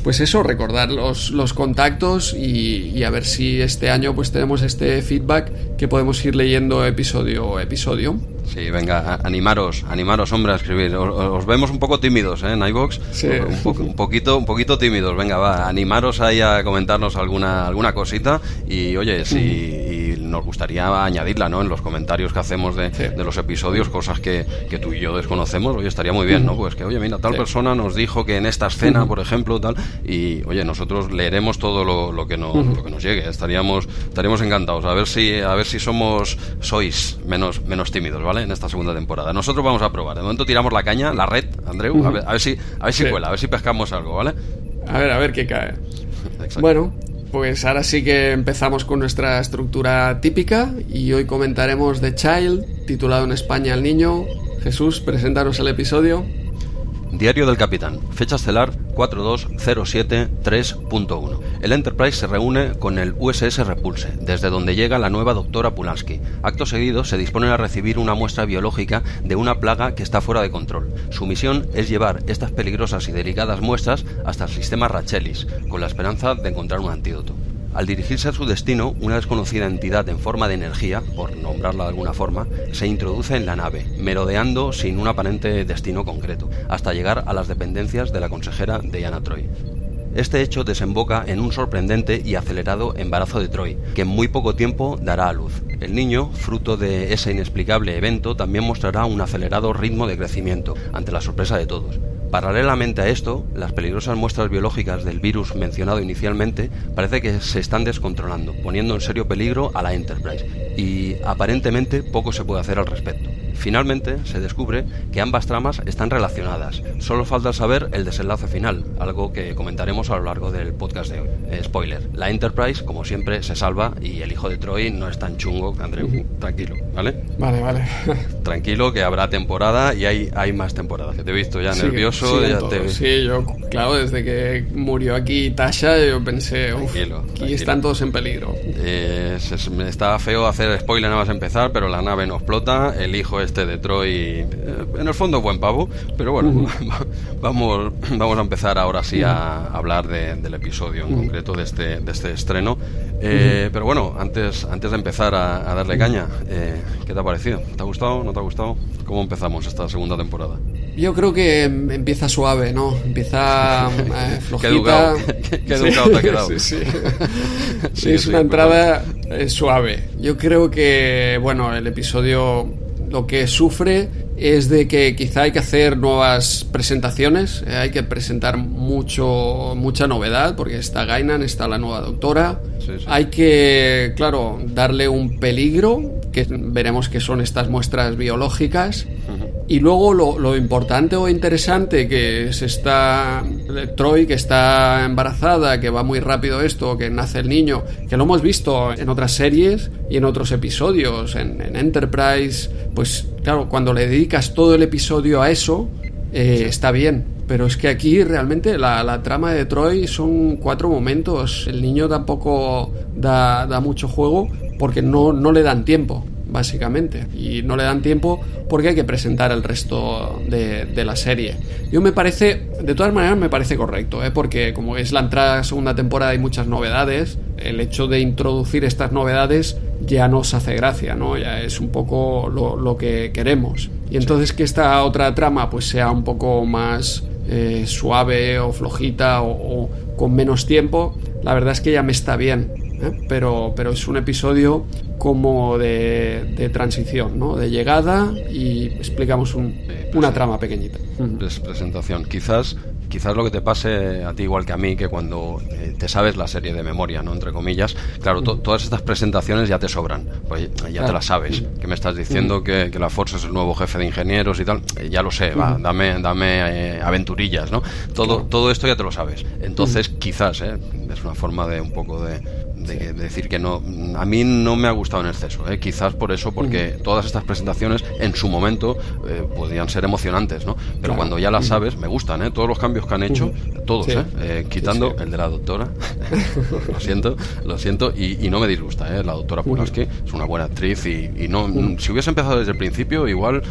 Pues eso, recordar los, los contactos y, a ver si este año pues tenemos este feedback que podemos ir leyendo episodio a episodio. Sí, venga, animaros, animaros, hombre, a escribir. Os, vemos un poco tímidos ¿eh? en iVox. Sí. Un, poquito, un poquito tímidos. Venga, va, animaros ahí a comentarnos alguna, alguna cosita. Y oye, si *laughs* nos gustaría añadirla ¿no? en los comentarios que hacemos de, de los episodios, cosas que, que, tú y yo desconocemos, oye, estaría muy bien, ¿no? Pues que, oye, mira, tal persona nos dijo que en esta escena, por ejemplo, tal. Y oye, nosotros leeremos todo lo, lo que, nos, lo que nos llegue. Estaríamos, estaríamos encantados. A ver si, a ver si somos, sois menos, menos tímidos, ¿vale? En esta segunda temporada. Nosotros vamos a probar. De momento tiramos la caña, la red, Andreu, a, ver, si, a ver si cuela, a ver si pescamos algo, ¿vale? A ver, a ver qué cae. *laughs* Bueno, pues ahora sí que empezamos con nuestra estructura típica y hoy comentaremos The Child, titulado en España El Niño. Jesús, preséntanos el episodio. Diario del Capitán, fecha estelar 42073.1. El Enterprise se reúne con el USS Repulse, desde donde llega la nueva doctora Pulaski. Acto seguido se disponen a recibir una muestra biológica de una plaga que está fuera de control. Su misión es llevar estas peligrosas y delicadas muestras hasta el sistema Rachelis, con la esperanza de encontrar un antídoto. Al dirigirse a su destino, una desconocida entidad en forma de energía, por nombrarla de alguna forma, se introduce en la nave, merodeando sin un aparente destino concreto, hasta llegar a las dependencias de la consejera Diana Troy. Este hecho desemboca en un sorprendente y acelerado embarazo de Troy, que en muy poco tiempo dará a luz. El niño, fruto de ese inexplicable evento, también mostrará un acelerado ritmo de crecimiento, ante la sorpresa de todos. Paralelamente a esto, las peligrosas muestras biológicas del virus mencionado inicialmente parece que se están descontrolando, poniendo en serio peligro a la Enterprise, y aparentemente poco se puede hacer al respecto. Finalmente, se descubre que ambas tramas están relacionadas. Solo falta saber el desenlace final, algo que comentaremos a lo largo del podcast de hoy. Eh, spoiler, la Enterprise, como siempre, se salva y el hijo de Troy no es tan chungo que Andreu. Tranquilo, ¿vale? Vale, vale. *laughs* Tranquilo, que habrá temporada y hay, hay más temporadas. Que te he visto ya nervioso. Ya te... Sí, yo, claro, desde que murió aquí Tasha, yo pensé, uff, aquí están todos en peligro. Eh, está feo hacer spoiler nada más empezar, pero la nave no explota, el hijo es este de Troy, eh, en el fondo buen pavo, pero bueno, *laughs* vamos, vamos a empezar ahora sí a hablar del episodio en concreto de este, de este estreno. Eh, pero bueno, antes, antes de empezar a, darle caña, eh, ¿qué te ha parecido? ¿Te ha gustado? ¿No te ha gustado? ¿Cómo empezamos esta segunda temporada? Yo creo que empieza suave, ¿no? Empieza *laughs* flojita. Qué educado, qué, educado te ha quedado. *laughs* sí, sí. sí, es una entrada suave. Yo creo que, bueno, el episodio lo que sufre es de que quizá hay que hacer nuevas presentaciones, eh, hay que presentar mucho mucha novedad porque está Gainan, está la nueva doctora. Hay que, claro, darle un peligro, que veremos que son estas muestras biológicas. Y luego lo, importante o interesante que se está Troy, que está embarazada, que va muy rápido esto, que nace el niño, que lo hemos visto en otras series y en otros episodios, en, Enterprise, pues claro, cuando le dedicas todo el episodio a eso, eh, está bien. Pero es que aquí realmente la, trama de Troy son cuatro momentos. El niño tampoco da, da mucho juego porque no, no le dan tiempo. Básicamente. Y no le dan tiempo porque hay que presentar el resto de, la serie. Yo me parece, de todas maneras, me parece correcto, ¿eh? porque como es la entrada a segunda temporada hay muchas novedades, el hecho de introducir estas novedades ya nos hace gracia, ¿no? Ya es un poco lo, que queremos. Y entonces que esta otra trama pues sea un poco más eh, suave o flojita o, con menos tiempo, la verdad es que ya me está bien. ¿Eh? Pero, pero es un episodio como de, transición, ¿no? De llegada y explicamos una trama pequeñita. Presentación. Quizás quizás lo que te pase a ti igual que a mí, que cuando eh, te sabes la serie de memoria, ¿no? Entre comillas, claro, todas estas presentaciones ya te sobran, pues ya te las sabes. Que me estás diciendo que, la Force es el nuevo jefe de ingenieros y tal, eh, ya lo sé, va, dame, dame eh, aventurillas, ¿no? Todo, todo esto ya te lo sabes. Entonces, quizás, es una forma de un poco de de, decir que no. A mí no me ha gustado en exceso, ¿eh? quizás por eso, porque todas estas presentaciones en su momento eh, podían ser emocionantes, ¿no? Pero cuando ya las sabes, me gustan, ¿eh? Todos los cambios que han hecho, todos, ¿eh? ¿eh? Quitando el de la doctora, *laughs* lo siento, lo siento, y, no me disgusta, ¿eh? La doctora Pulaski es una buena actriz y, no. Si hubiese empezado desde el principio, igual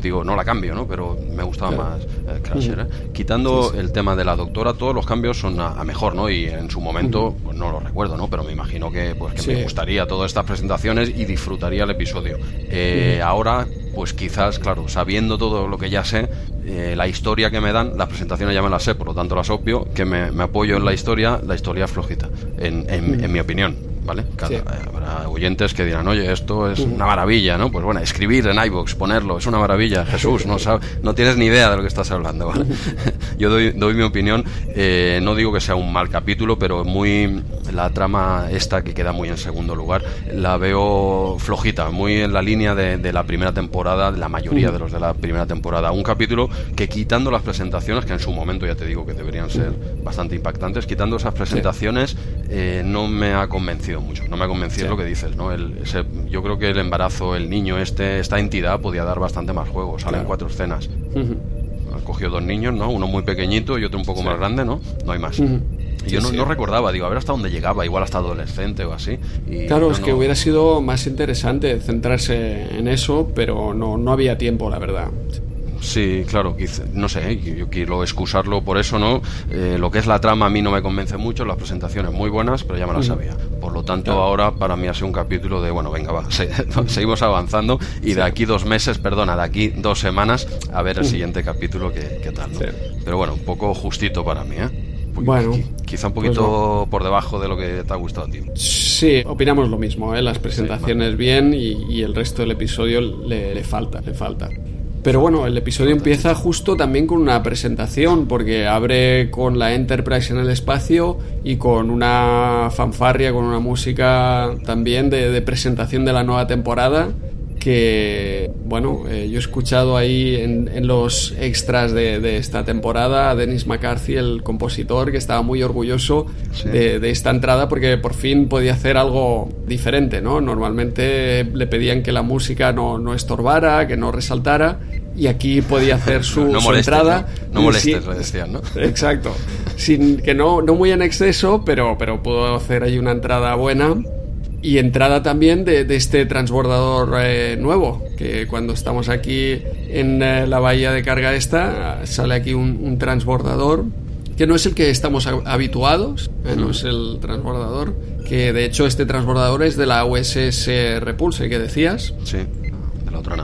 digo, no la cambio, ¿no? Pero me gustaba más Crasher, Quitando el tema de la doctora, todos los cambios son a, mejor, ¿no? Y en su momento, pues no lo recuerdo, ¿no? Pero me imagino que, pues, que me gustaría todas estas presentaciones y disfrutaría el episodio. Eh, ahora, pues quizás, claro, sabiendo todo lo que ya sé, eh, la historia que me dan, las presentaciones ya me las sé, por lo tanto las opio, que me, apoyo en la historia, la historia flojita, en, en mi opinión. ¿Vale? Habrá oyentes que dirán, oye, esto es una maravilla, ¿no? Pues bueno, escribir en iVoox, ponerlo, es una maravilla. Jesús, no, no tienes ni idea de lo que estás hablando, ¿vale? *laughs* Yo doy, doy mi opinión, eh, no digo que sea un mal capítulo, pero muy la trama esta que queda muy en segundo lugar, la veo flojita, muy en la línea de, la primera temporada, de la mayoría de los de la primera temporada. Un capítulo que quitando las presentaciones, que en su momento ya te digo que deberían ser bastante impactantes, quitando esas presentaciones, eh, no me ha convencido mucho. No me ha convencido lo que dices, ¿no? El, yo creo que el embarazo, el niño, este, esta entidad podía dar bastante más juego. Salen cuatro escenas. Han cogido dos niños, ¿no? Uno muy pequeñito y otro un poco más grande, ¿no? No hay más. yo no, recordaba, digo, a ver hasta dónde llegaba, igual hasta adolescente o así. claro, es que hubiera sido más interesante centrarse en eso, pero no, no había tiempo, la verdad. Sí, claro, no sé, yo quiero excusarlo por eso, ¿no? Eh, lo que es la trama a mí no me convence mucho, las presentaciones muy buenas, pero ya me las sabía. Por lo tanto, ahora para mí ha sido un capítulo de, bueno, venga, va, *laughs* seguimos avanzando y de aquí dos meses, perdona, de aquí dos semanas, a ver el siguiente capítulo que, tal, ¿no? Pero bueno, un poco justito para mí, ¿eh? Bueno, quizá un pues poquito por debajo de lo que te ha gustado a ti. Sí, opinamos lo mismo, ¿eh? las presentaciones bien y, el resto del episodio le, le falta, le falta. Pero bueno, el episodio empieza justo también con una presentación, porque abre con la Enterprise en el espacio y con una fanfarria, con una música también de, presentación de la nueva temporada que, bueno, eh, yo he escuchado ahí en, los extras de, esta temporada a Dennis McCarthy, el compositor, que estaba muy orgulloso de, esta entrada porque por fin podía hacer algo diferente, ¿no? Normalmente le pedían que la música no, no estorbara, que no resaltara, y aquí podía hacer su, *laughs* entrada. No, molestes, lo decían, ¿no? *laughs* Exacto. Sin, que no, no muy en exceso, pero, pero pudo hacer ahí una entrada buena y entrada también de, este transbordador eh, nuevo, que cuando estamos aquí en eh, la bahía de carga esta, sale aquí un, transbordador que no es el que estamos habituados, eh, no es el transbordador, que de hecho este transbordador es de la USS Repulse que decías. Sí.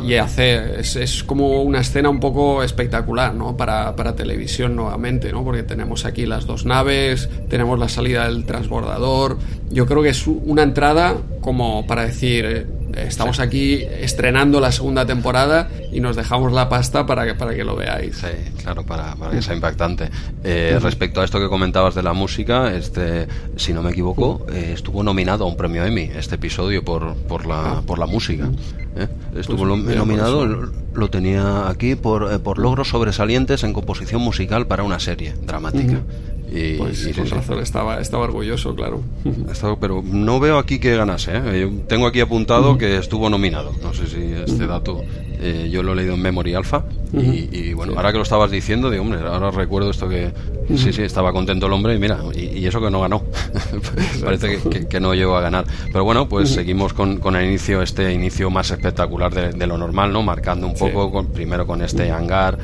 Y hace, es, como una escena un poco espectacular, ¿no? Para, para, televisión nuevamente, ¿no? Porque tenemos aquí las dos naves, tenemos la salida del transbordador. Yo creo que es una entrada como para decir, eh, estamos aquí estrenando la segunda temporada y nos dejamos la pasta para que, para que lo veáis. Sí, claro, para, para que sea impactante. Eh, respecto a esto que comentabas de la música, este, si no me equivoco, eh, estuvo nominado a un premio Emmy este episodio por, por, la, por la música. ¿eh? Estuvo pues nominado, lo, tenía aquí, por, por logros sobresalientes en composición musical para una serie dramática. Y, pues con razón estaba, estaba orgulloso, claro. pero no veo aquí que ganase. ¿eh? tengo aquí apuntado que estuvo nominado. No sé si este dato eh, yo lo he leído en Memory Alpha y, bueno, ahora que lo estabas diciendo, digo, hombre, ahora recuerdo esto que sí, sí, estaba contento el hombre y mira, y, eso que no ganó. *laughs* Parece que, no llegó a ganar. Pero bueno, pues seguimos con, con, el inicio, este inicio más espectacular de, lo normal, ¿no? Marcando un poco, con, primero con este hangar,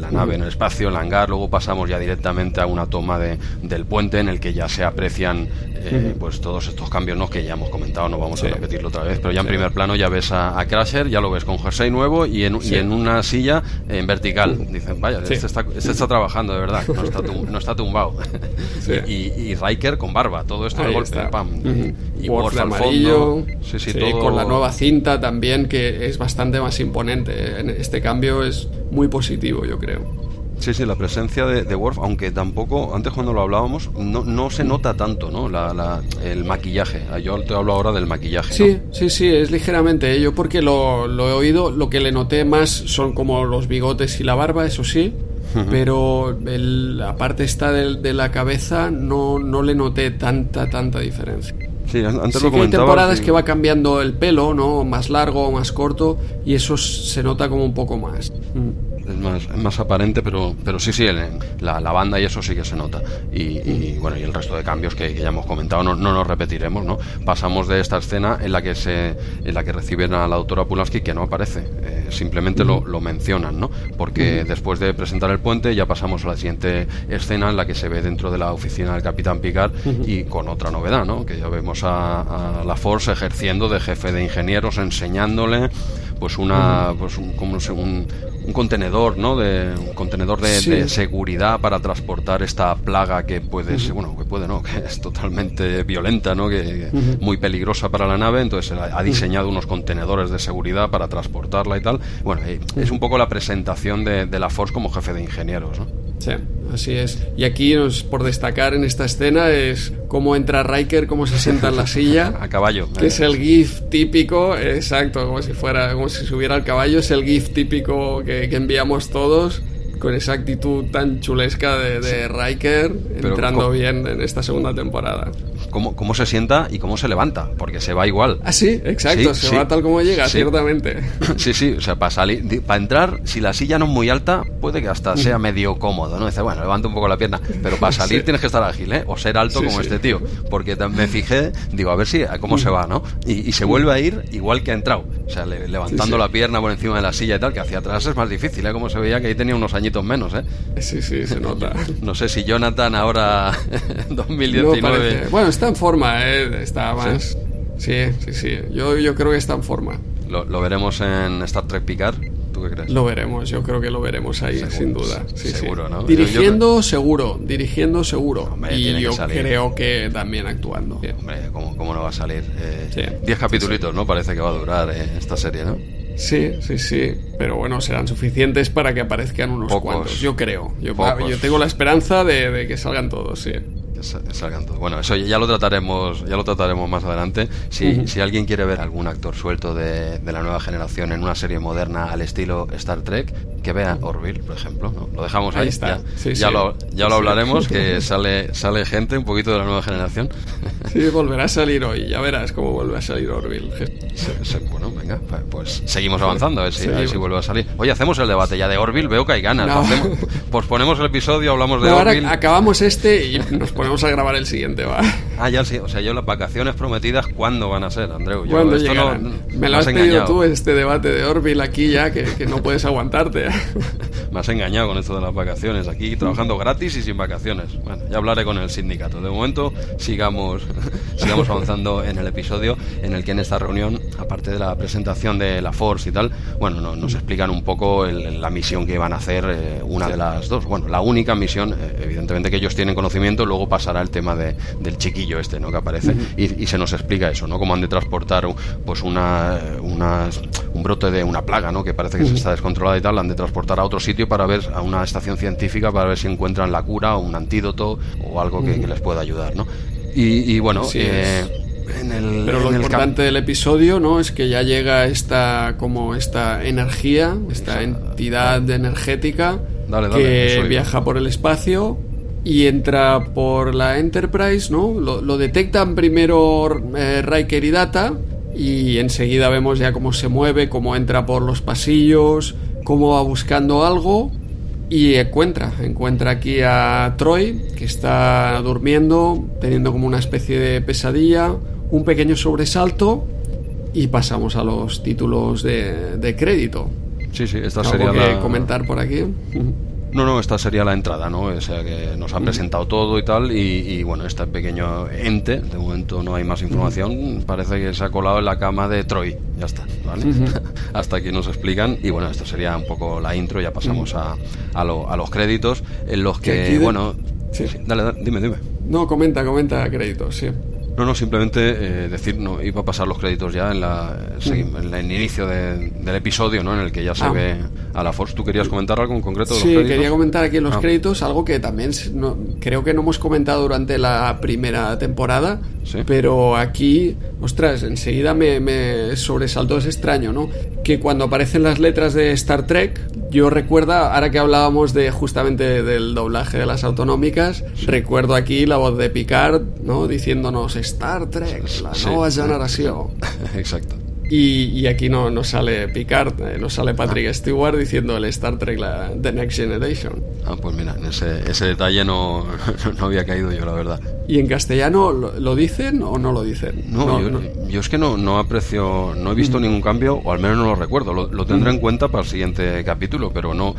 la nave en el espacio, el hangar, luego pasamos ya directamente a una toma de, del puente en el que ya se aprecian eh, pues todos estos cambios ¿no? que ya hemos comentado, no vamos a repetirlo otra vez, pero ya en primer plano ya ves a, Crasher, ya lo ves con jersey nuevo y en, y en una silla en vertical. Dicen, vaya, este está, este, está, trabajando de verdad, no está, no está tumbado. *laughs* y, y, Riker con barba, todo esto de golpe, pam. Y Worf al fondo. Sí, sí, todo... Con la nueva cinta también, que es bastante más imponente. Este cambio es muy positivo, yo creo. Sí, sí, la presencia de, de Worf, aunque tampoco, antes cuando lo hablábamos, no, no se nota tanto, ¿no? La, el maquillaje. Ah, yo te hablo ahora del maquillaje. Sí, sí, sí, es ligeramente. ¿eh? Yo porque lo, lo, he oído, lo que le noté más son como los bigotes y la barba, eso sí. Pero el, la parte esta de, de, la cabeza no, no le noté tanta, tanta diferencia. Sí, antes sí lo que hay temporadas que va cambiando el pelo, ¿no? Más largo, más corto, y eso se nota como un poco más. Mm es más, más aparente, pero, pero sí, sí, la, la, banda y eso sí que se nota. Y, bueno, y el resto de cambios que, ya hemos comentado no, no, nos repetiremos, ¿no? Pasamos de esta escena en la que se en la que reciben a la doctora Pulaski que no aparece, eh, simplemente lo, lo, mencionan, ¿no? Porque después de presentar el puente ya pasamos a la siguiente escena en la que se ve dentro de la oficina del Capitán Picard y con otra novedad, ¿no? Que ya vemos a, a la Force ejerciendo de jefe de ingenieros, enseñándole pues una pues un, como un, un contenedor, ¿no? De, un contenedor de, seguridad para transportar esta plaga que puede ser, bueno, que puede no, *laughs* que es totalmente violenta, ¿no? Que, muy peligrosa para la nave, entonces ha diseñado unos contenedores de seguridad para transportarla y tal. Bueno, es un poco la presentación de, de la Force como jefe de ingenieros, ¿no? Sí, así es. Y aquí, por destacar en esta escena, es cómo entra Riker, cómo se sienta en la *laughs* silla. A caballo. Que es el GIF típico, exacto, como si fuera, como si subiera al caballo, es el GIF típico que, enviamos todos con esa actitud tan chulesca de, Riker entrando bien en esta segunda temporada cómo, cómo se sienta y cómo se levanta, porque se va igual. Ah, sí, exacto, se va tal como llega, ciertamente. *laughs* Sí, sí, o sea, para salir, para entrar, si la silla no es muy alta, puede que hasta sea medio cómodo, ¿no? Dice, bueno, levanta un poco la pierna, pero para *laughs* salir tienes que estar ágil, ¿eh? O ser alto como este tío, porque me fijé, digo, a ver si, cómo se va, ¿no? Y, se vuelve a ir igual que ha entrado, o sea, levantando la pierna por encima de la silla y tal, que hacia atrás es más difícil, ¿eh? Como se veía que ahí tenía unos añitos menos, ¿eh? Sí, sí, se *laughs* nota. no sé si Jonathan ahora, *laughs* 2019... bueno, está en forma, ¿eh? Está más... ¿Sí? sí, sí, Yo, yo creo que está en forma. ¿Lo, veremos en Star Trek Picard? ¿Tú qué crees? Lo veremos, yo creo que lo veremos ahí, sin duda. seguro, ¿no? Dirigiendo, seguro. Dirigiendo, seguro. y yo creo que también actuando. Hombre, ¿cómo, ¿cómo, no va a salir? Eh, diez capítulos, ¿no? Parece que va a durar eh, esta serie, ¿no? Sí, sí, sí. Pero bueno, serán suficientes para que aparezcan unos cuantos. Yo creo. Yo, yo tengo la esperanza de, de que salgan todos, sí salgan todos. Bueno, eso ya lo trataremos, ya lo trataremos más adelante. Si, si alguien quiere ver algún actor suelto de, de, la nueva generación en una serie moderna al estilo Star Trek, que vea Orville, por ejemplo. ¿no? Lo dejamos ahí. está. Ya, Lo, ya lo hablaremos, que sale, sale gente un poquito de la nueva generación. *laughs* Sí, volverá a salir hoy. Ya verás cómo vuelve a salir Orville. bueno, venga, pues seguimos avanzando, a ver, si, a ver si vuelve a salir. Oye, hacemos el debate ya de Orville, veo que hay ganas. pues ponemos *laughs* el episodio, hablamos de Orville. Ahora acabamos este y nos ponemos a grabar el siguiente, va. Ah, ya sí, o sea, yo las vacaciones prometidas, ¿cuándo van a ser, Andreu? Yo, ¿Cuándo Me lo has, pedido tú, este debate de Orville aquí ya, que, que no puedes aguantarte. *laughs* Me has engañado con esto de las vacaciones. Aquí trabajando gratis y sin vacaciones. Bueno, ya hablaré con el sindicato. De momento, sigamos, *laughs* sigamos avanzando en el episodio en el que en esta reunión, aparte de la presentación de la Force y tal, bueno, nos explican un poco la misión que iban a hacer eh, una de las dos. Bueno, la única misión, eh, evidentemente que ellos tienen conocimiento, luego pasará el tema de, del chiquillo este, ¿no? Que aparece. Y, se nos explica eso, ¿no? Cómo han de transportar pues una, un brote de una plaga, ¿no? Que parece que se está descontrolada y tal, han de transportar a otro sitio para ver, a una estación científica para ver si encuentran la cura o un antídoto o algo que, les pueda ayudar, ¿no? Y, bueno, eh, pero lo importante del episodio no es que ya llega esta como esta energía esta entidad energética que viaja por el espacio y entra por la Enterprise no lo, detectan primero eh, Riker y Data y enseguida vemos ya cómo se mueve cómo entra por los pasillos cómo va buscando algo y encuentra, encuentra aquí a Troy, que está durmiendo, teniendo como una especie de pesadilla, un pequeño sobresalto y pasamos a los títulos de, crédito. Sí, sí, esta sería que comentar por aquí? No, no, esta sería la entrada, ¿no? O sea, que nos han presentado todo y tal, y, bueno, este pequeño ente, de momento no hay más información, parece que se ha colado en la cama de Troy, ya está, ¿vale? *laughs* Hasta aquí nos explican, y bueno, esto sería un poco la intro, ya pasamos a, a, los créditos, en los que, bueno... Sí. Dale, dale, dime, dime. No, comenta, comenta créditos, sí. No, no, simplemente eh, decir, no, iba a pasar los créditos ya en, la, en el inicio del episodio, ¿no? En el que ya se ah. ve a la Force. ¿Tú querías comentar algo en concreto de sí, quería comentar aquí en los ah. créditos algo que también creo que no hemos comentado durante la primera temporada, pero aquí, ostras, enseguida me, me sobresaltó, es extraño, ¿no? Que cuando aparecen las letras de Star Trek, yo recuerdo, ahora que hablábamos de justamente del doblaje de las autonómicas, recuerdo aquí la voz de Picard, ¿no? Diciéndonos Star Trek, la nueva generación. *laughs* Exacto. Y, aquí no, no sale Picard, eh, no sale Patrick ah. Stewart diciendo el Star Trek la, The Next Generation. Ah, pues mira, ese, ese detalle no, *laughs* no, había caído yo, la verdad. ¿Y en castellano lo, dicen o no lo dicen? No, yo, es que no, no aprecio, no he visto mm. ningún cambio, o al menos no lo recuerdo. Lo, tendré mm. en cuenta para el siguiente capítulo, pero no.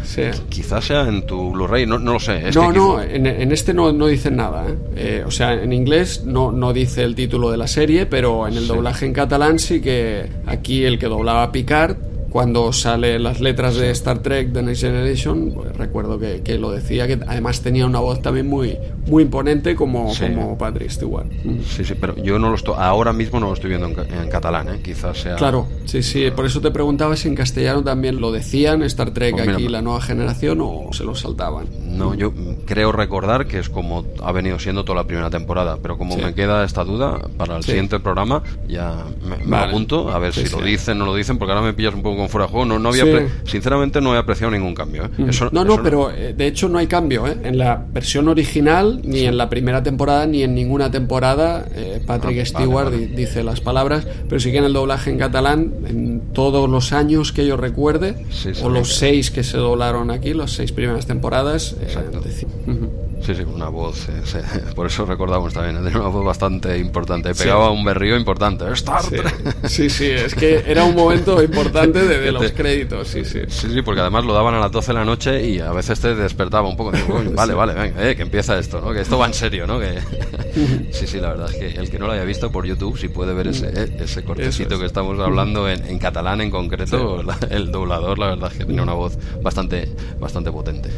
Quizás sea en tu Blu-ray, no, no lo sé. no, no, en, en, este no, no dicen nada. ¿eh? Eh, o sea, en inglés no, no dice el título de la serie, pero en el doblaje en catalán sí que Aquí el que doblaba Picard cuando sale las letras de Star Trek The Next Generation, pues recuerdo que, que, lo decía, que además tenía una voz también muy, muy imponente como, como Patrick Stewart. Sí, sí, pero yo no lo estoy, ahora mismo no lo estoy viendo en, catalán, ¿eh? quizás sea... Claro, sí, sí, por eso te preguntaba si en castellano también lo decían Star Trek pues aquí, la nueva generación, o se lo saltaban. No, yo creo recordar que es como ha venido siendo toda la primera temporada, pero como me queda esta duda, para el siguiente programa ya me, apunto a ver si lo dicen o no lo dicen, porque ahora me pillas un poco fuera de juego. No, no había Sinceramente no he apreciado ningún cambio. ¿eh? no, no, pero eh, de hecho no hay cambio. ¿eh? En la versión original, ni en la primera temporada, ni en ninguna temporada, Patrick ah, Stewart dice las palabras, pero sí que en el doblaje en catalán, en todos los años que yo recuerde, o los seis que se doblaron aquí, las seis primeras temporadas, Sí, sí, una voz. Eh, *laughs* por eso recordamos también, tenía una voz bastante importante. Pegaba un berrío importante. ¡Star *laughs* sí. sí, es que era un momento importante de, los créditos. Sí, sí. Sí, sí, porque además lo daban a las 12 de la noche y a veces te despertaba un poco. *laughs* vale, vale, venga, eh, que empieza esto, ¿no? Que esto va en serio, ¿no? Que... sí, sí, la verdad es que el que no lo haya visto por YouTube, si puede ver ese, eh, ese cortecito que estamos hablando en, catalán en concreto, el doblador, la verdad es que tenía una voz bastante, bastante potente.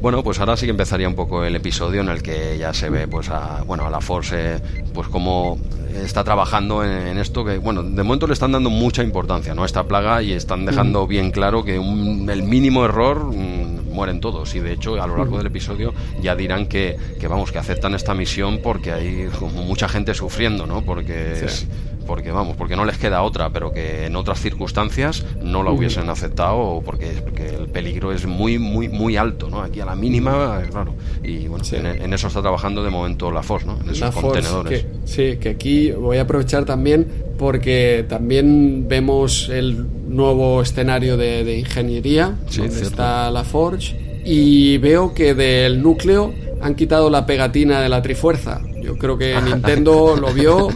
Bueno, pues ahora sí que empezaría un poco el episodio en el que ya se ve pues a, bueno, a la Force pues como está trabajando en, esto que bueno de momento le están dando mucha importancia no a esta plaga y están dejando bien claro que el mínimo error mm, mueren todos. Y de hecho a lo largo del episodio ya dirán que, que, vamos que aceptan esta misión porque hay como mucha gente sufriendo no porque es, porque vamos, porque no les queda otra, pero que en otras circunstancias no la hubiesen aceptado porque, porque el peligro es muy, muy, muy alto, ¿no? Aquí a la mínima, claro. Y bueno, en, eso está trabajando de momento la FOS, ¿no? En esos contenedores. sí, que aquí voy a aprovechar también porque también vemos el nuevo escenario de, ingeniería, donde está la Forge, y veo que del núcleo han quitado la pegatina de la Trifuerza. Yo creo que Nintendo lo vio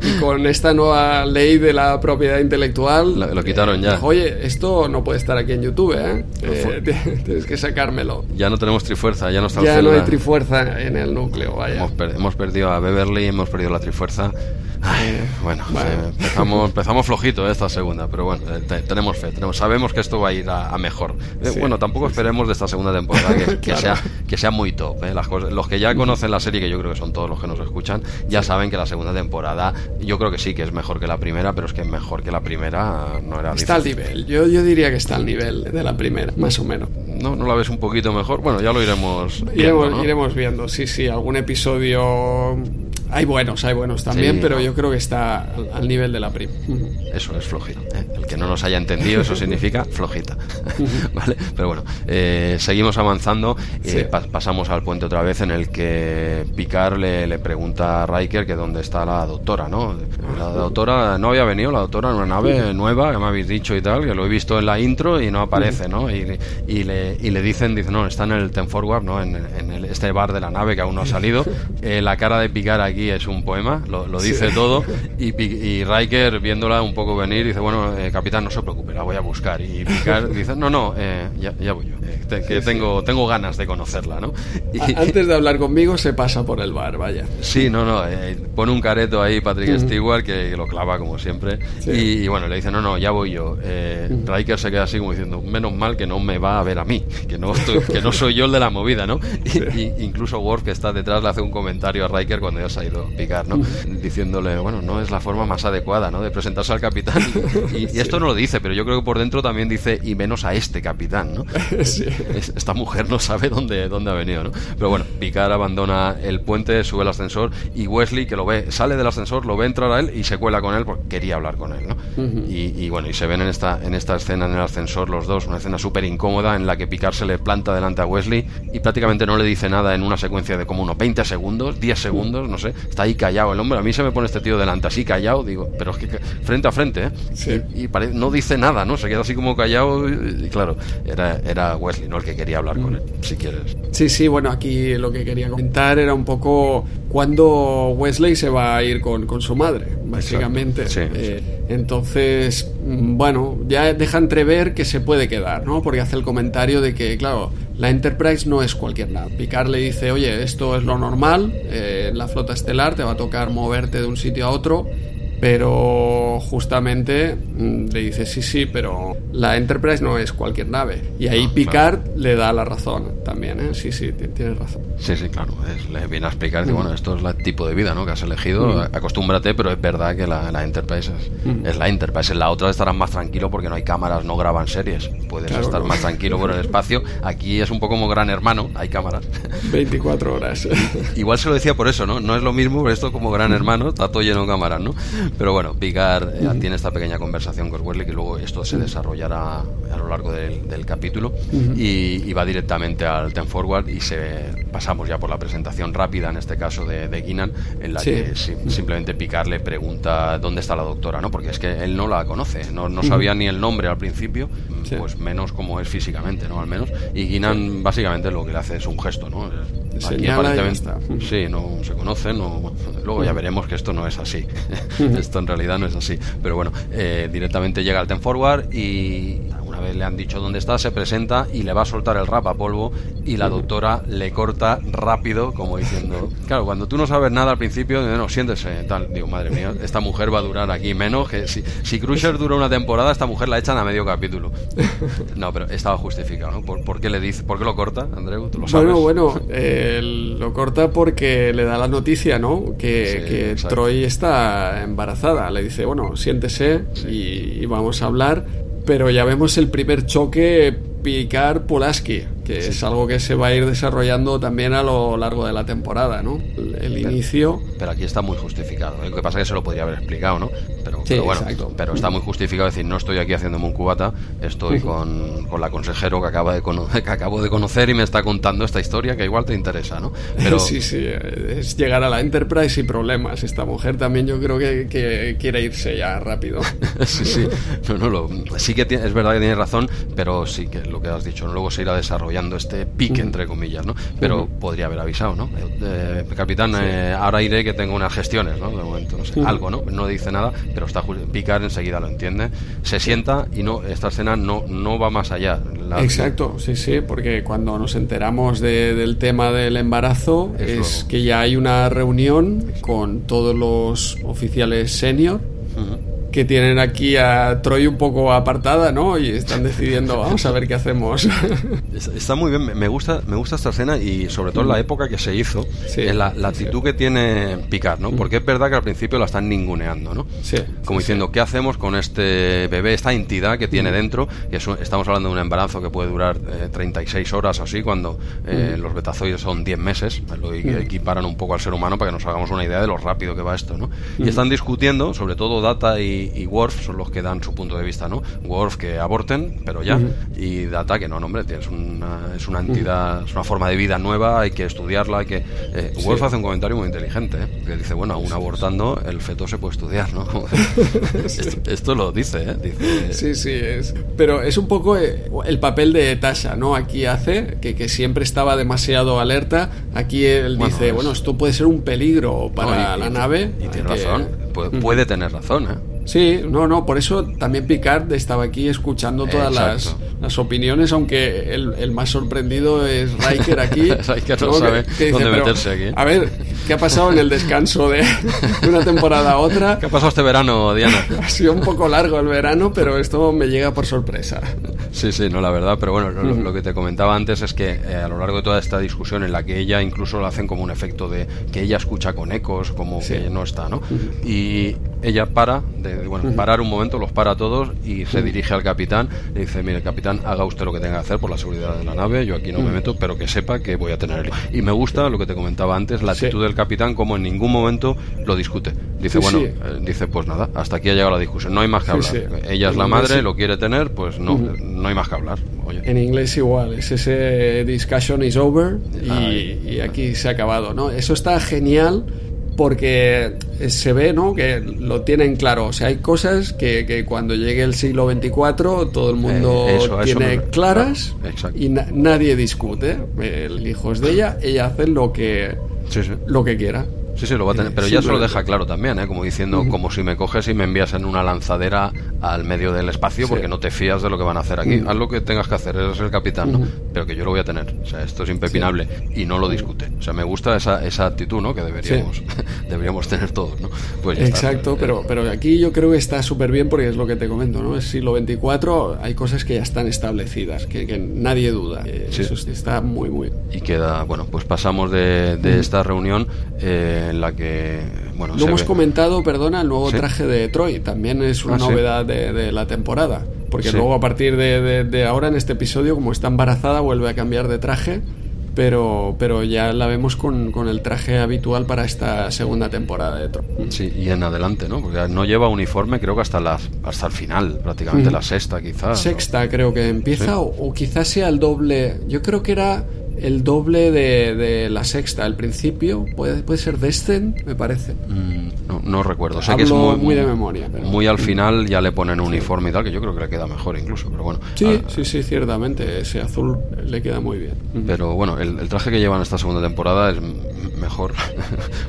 y con esta nueva ley de la propiedad intelectual... Lo, quitaron ya. Oye, esto no puede estar aquí en YouTube, ¿eh? eh *laughs* tienes que sacármelo. Ya no tenemos Trifuerza, ya no está Ya no hay Trifuerza en el núcleo, vaya. Hemos, hemos perdido a Beverly, hemos perdido la Trifuerza. Bueno, empezamos, empezamos flojito esta segunda, pero bueno, eh, tenemos fe, tenemos, sabemos que esto va a ir a, mejor. Eh, bueno, tampoco esperemos de esta segunda temporada que, *laughs* sea, que sea muy top. Eh, las cosas, los que ya conocen la serie, que yo creo que son todos los que nos escuchan, ya saben que la segunda temporada, yo creo que sí, que es mejor que la primera, pero es que mejor que la primera no era Está al nivel, yo, yo diría que está al nivel de la primera, más o menos. ¿No? ¿No la ves un poquito mejor? Bueno, ya lo iremos viendo. Iremos, iremos viendo, sí, sí, algún episodio hay buenos, hay buenos también, pero yo creo que está al, nivel de la prim. Eso es flojito. ¿eh? El que no nos haya entendido, eso significa flojita. *laughs* ¿Vale? Pero bueno, eh, seguimos avanzando. Eh, pasamos al puente otra vez en el que Picard le, le, pregunta a Riker que dónde está la doctora, ¿no? La doctora no había venido, la doctora en una nave nueva, que me habéis dicho y tal, que lo he visto en la intro y no aparece, ¿no? Y, y, le, y le dicen, dice, no, está en el Ten Forward, ¿no? En, en el, este bar de la nave que aún no ha salido. *laughs* la cara de Picard aquí es un poema, lo, dice todo. *laughs* Y, y, Riker, viéndola un poco venir, dice, bueno, eh, capitán, no se preocupe, la voy a buscar. Y Picard *laughs* dice, no, no, eh, ya, voy yo, eh, que tengo, tengo ganas de conocerla, ¿no? Y, Antes de hablar conmigo se pasa por el bar, vaya. Sí, no, no, pone un careto ahí Patrick Stewart que lo clava como siempre. Y, bueno, le dice, no, no, ya voy yo. Riker se queda así como diciendo, menos mal que no me va a ver a mí, que no, que no soy yo el de la movida, ¿no? Y, incluso Worf, que está detrás, le hace un comentario a Riker cuando ya se ha ido a picar, ¿no? Diciéndole, bueno, no es la forma más adecuada, ¿no? De presentarse al capitán. Y, *laughs* esto no lo dice, pero yo creo que por dentro también dice, y menos a este capitán, ¿no? *laughs* esta mujer no sabe dónde, dónde ha venido, ¿no? Pero bueno, Picard abandona el puente, sube el ascensor y Wesley, que lo ve, sale del ascensor, lo ve entrar a él y se cuela con él porque quería hablar con él, ¿no? y, bueno, y se ven en esta, en esta escena en el ascensor los dos, una escena súper incómoda en la que Picard se le planta delante a Wesley y prácticamente no le dice nada en una secuencia de como unos 20 segundos, 10 segundos, no sé, está ahí callado el hombre. A mí se me pone este tío delante así callado, digo, pero es que frente a frente, ¿eh? Sí. Y, no dice nada, ¿no? Se queda así como callado y, claro, era, era Wesley, ¿no? El que quería hablar con él, si quieres. Sí, sí, bueno, aquí lo que quería comentar era un poco cuando Wesley se va a ir con, con su madre, básicamente. Eh, entonces, mm, bueno, ya deja entrever que se puede quedar, ¿no? Porque hace el comentario de que, claro, la Enterprise no es cualquier nada. Picard le dice, oye, esto es lo normal, eh, la flota estelar te va a tocar moverte de un sitio a otro pero justamente mm, le dice, sí, sí, pero la Enterprise no es cualquier nave. Y ahí Picard le da la razón también, ¿eh? Sí, sí, tienes razón. Sí, sí, claro. le viene a explicar que, mm. bueno, esto es el tipo de vida ¿no? que has elegido. Mm. Acostúmbrate, pero es verdad que la, Enterprise es, la Enterprise. En la otra estarás más tranquilo porque no hay cámaras, no graban series. Puedes estar más tranquilo por el espacio. Aquí es un poco como gran hermano, hay cámaras. *laughs* 24 horas. Igual se lo decía por eso, ¿no? No es lo mismo, pero esto como gran hermano, está todo lleno de cámaras, ¿no? Pero bueno, Picard eh, tiene esta pequeña conversación con Wesley que luego esto se desarrollará a lo largo del, capítulo y, va directamente al Ten Forward y se pasamos ya por la presentación rápida, en este caso de, de Guinan, en la que simplemente Picard le pregunta dónde está la doctora, ¿no? Porque es que él no la conoce, no, no sabía ni el nombre al principio, pues menos como es físicamente, ¿no? Al menos. Y Guinan básicamente lo que le hace es un gesto, ¿no? Aquí aparentemente, sí, no se conocen, no, luego ya veremos que esto no es así. Esto en realidad no es así. Pero bueno, eh, directamente llega al Ten Forward y una vez le han dicho dónde está, se presenta y le va a soltar el rap a polvo y la doctora le corta rápido, como diciendo, *laughs* claro, cuando tú no sabes nada al principio, no, siéntese, tal, digo, madre mía, esta mujer va a durar aquí menos que si, si Crusher dura una temporada, esta mujer la echan a medio capítulo. *laughs* No, pero estaba justificado, ¿no? ¿Por, qué le dice, por qué lo corta, Andreu? ¿Tú lo sabes? Bueno, bueno, eh, lo corta porque le da la noticia, ¿no? Que, Troy está embarazada. Le dice, bueno, siéntese y vamos a hablar pero ya vemos el primer choque picar Pulaski que es algo que se va a ir desarrollando también a lo largo de la temporada, ¿no? El, inicio. Pero aquí está muy justificado. ¿eh? Lo que pasa es que se lo podría haber explicado, ¿no? Pero, bueno, pero está muy justificado decir, no estoy aquí haciéndome un cubata, estoy con, con, la consejero que, acaba de *laughs* que acabo de conocer y me está contando esta historia que igual te interesa, ¿no? Pero... *laughs* Sí, sí, es llegar a la Enterprise y problemas. Esta mujer también yo creo que, que quiere irse ya rápido. *laughs* sí, sí. No, no, lo, sí que es verdad que tienes razón, pero sí que lo que has dicho, luego se irá desarrollando este pique, entre comillas, ¿no? Pero podría haber avisado, ¿no? Eh, capitán, eh, ahora iré que tengo unas gestiones, ¿no? De momento, no sé, algo, ¿no? No dice nada, pero está Picard enseguida lo entiende, se sienta y no esta escena no, no va más allá. Exacto, sí, sí, porque cuando nos enteramos del tema del embarazo es, que ya hay una reunión con todos los oficiales senior que tienen aquí a Troy un poco apartada, ¿no? Y están decidiendo, *laughs* vamos a ver qué hacemos. *laughs* Está muy bien, me gusta, me gusta esta escena y sobre todo la época que se hizo, la, actitud que tiene Picard, ¿no? Porque es verdad que al principio la están ninguneando, ¿no? Sí. Como diciendo, ¿qué hacemos con este bebé, esta entidad que tiene dentro? Y eso, estamos hablando de un embarazo que puede durar 36 eh, horas o así, cuando eh, los betazoides son 10 meses, lo equiparan un poco al ser humano para que nos hagamos una idea de lo rápido que va esto, ¿no? Y están discutiendo, sobre todo Data y, y Worf son los que dan su punto de vista, ¿no? Worf que aborten, pero ya, y Data que no, no hombre, es una, es una entidad, es una forma de vida nueva, hay que estudiarla, hay que... Eh, Worf hace un comentario muy inteligente, ¿eh? que dice, bueno, aún abortando, el feto se puede estudiar, ¿no? *laughs* *laughs* esto, lo dice, ¿eh? Dice, sí, sí, es... Pero es un poco eh, el papel de Tasha, ¿no? Aquí hace, que, que siempre estaba demasiado alerta, aquí él dice, bueno, esto puede ser un peligro para la nave. Y tiene razón, puede tener razón, ¿eh? Sí, no, no, por eso también Picard estaba aquí escuchando todas las, las, opiniones, aunque el, el, más sorprendido es Riker aquí. *laughs* Riker no, sabe dónde meterse aquí. A ver, ¿qué ha pasado en el descanso de, *laughs* una temporada a otra? ¿Qué ha pasado este verano, Diana? *laughs* ha sido un poco largo el verano, pero esto me llega por sorpresa. Sí, sí, no, la verdad, pero bueno, lo, que te comentaba antes es que eh, a lo largo de toda esta discusión en la que ella incluso lo hacen como un efecto de que ella escucha con ecos, como que no está, ¿no? Y ella para de bueno, parar un momento, los para a todos y se dirige al capitán y dice, mire, capitán, haga usted lo que tenga que hacer por la seguridad de la nave, yo aquí no me meto, pero que sepa que voy a tener el... Y me gusta lo que te comentaba antes, la actitud del capitán, como en ningún momento lo discute. Dice, bueno, eh, dice, pues nada, hasta aquí ha llegado la discusión, no hay más que hablar. Ella es la madre, lo quiere tener, pues no, no hay más que hablar. En inglés igual, es ese discussion is over y, y aquí se ha acabado, ¿no? Eso está genial porque se ve ¿no? que lo tienen claro. O sea, hay cosas que, que cuando llegue el siglo XXIV todo el mundo eh, tiene claras y nadie discute. El hijo es de ella, ella hace lo que, lo que quiera. Sí, sí, lo va a tener. Pero ya se lo deja claro también, ¿eh? como diciendo, como si me coges y me envías en una lanzadera al medio del espacio porque no te fías de lo que van a hacer aquí. Haz lo que tengas que hacer, eres el capitán, ¿no? Pero que yo lo voy a tener. O sea, esto es impepinable. Y no lo discute. O sea, me gusta esa, esa actitud, ¿no? Que deberíamos, *laughs* deberíamos tener todos, ¿no? Pues Exacto, pero, pero aquí yo creo que está súper bien porque es lo que te comento, ¿no? Es siglo XXIV, hay cosas que ya están establecidas, que, nadie duda. Eso está muy, muy... Y queda, bueno, pues pasamos de, de esta reunión... Eh, en la que... Bueno, Lo hemos comentado, perdona, el nuevo traje de Troy, también es una ah, novedad de, la temporada, porque luego a partir de, ahora en este episodio, como está embarazada, vuelve a cambiar de traje. Pero, pero ya la vemos con, con, el traje habitual para esta segunda temporada de Troy. Sí, y en adelante, ¿no? Porque no lleva uniforme creo que hasta, las, hasta el final, prácticamente la sexta quizás. Sexta creo que empieza, o, o, quizás sea el doble. Yo creo que era el doble de, la sexta al principio. Puede, puede ser Descent, me parece. Mm, no, recuerdo. Sé que es muy, de memoria. Muy al final ya le ponen uniforme y tal, que yo creo que le queda mejor incluso. Pero bueno. Sí, sí, sí, ciertamente. Ese azul le queda muy bien. Pero bueno, el, traje que llevan esta segunda temporada es mejor.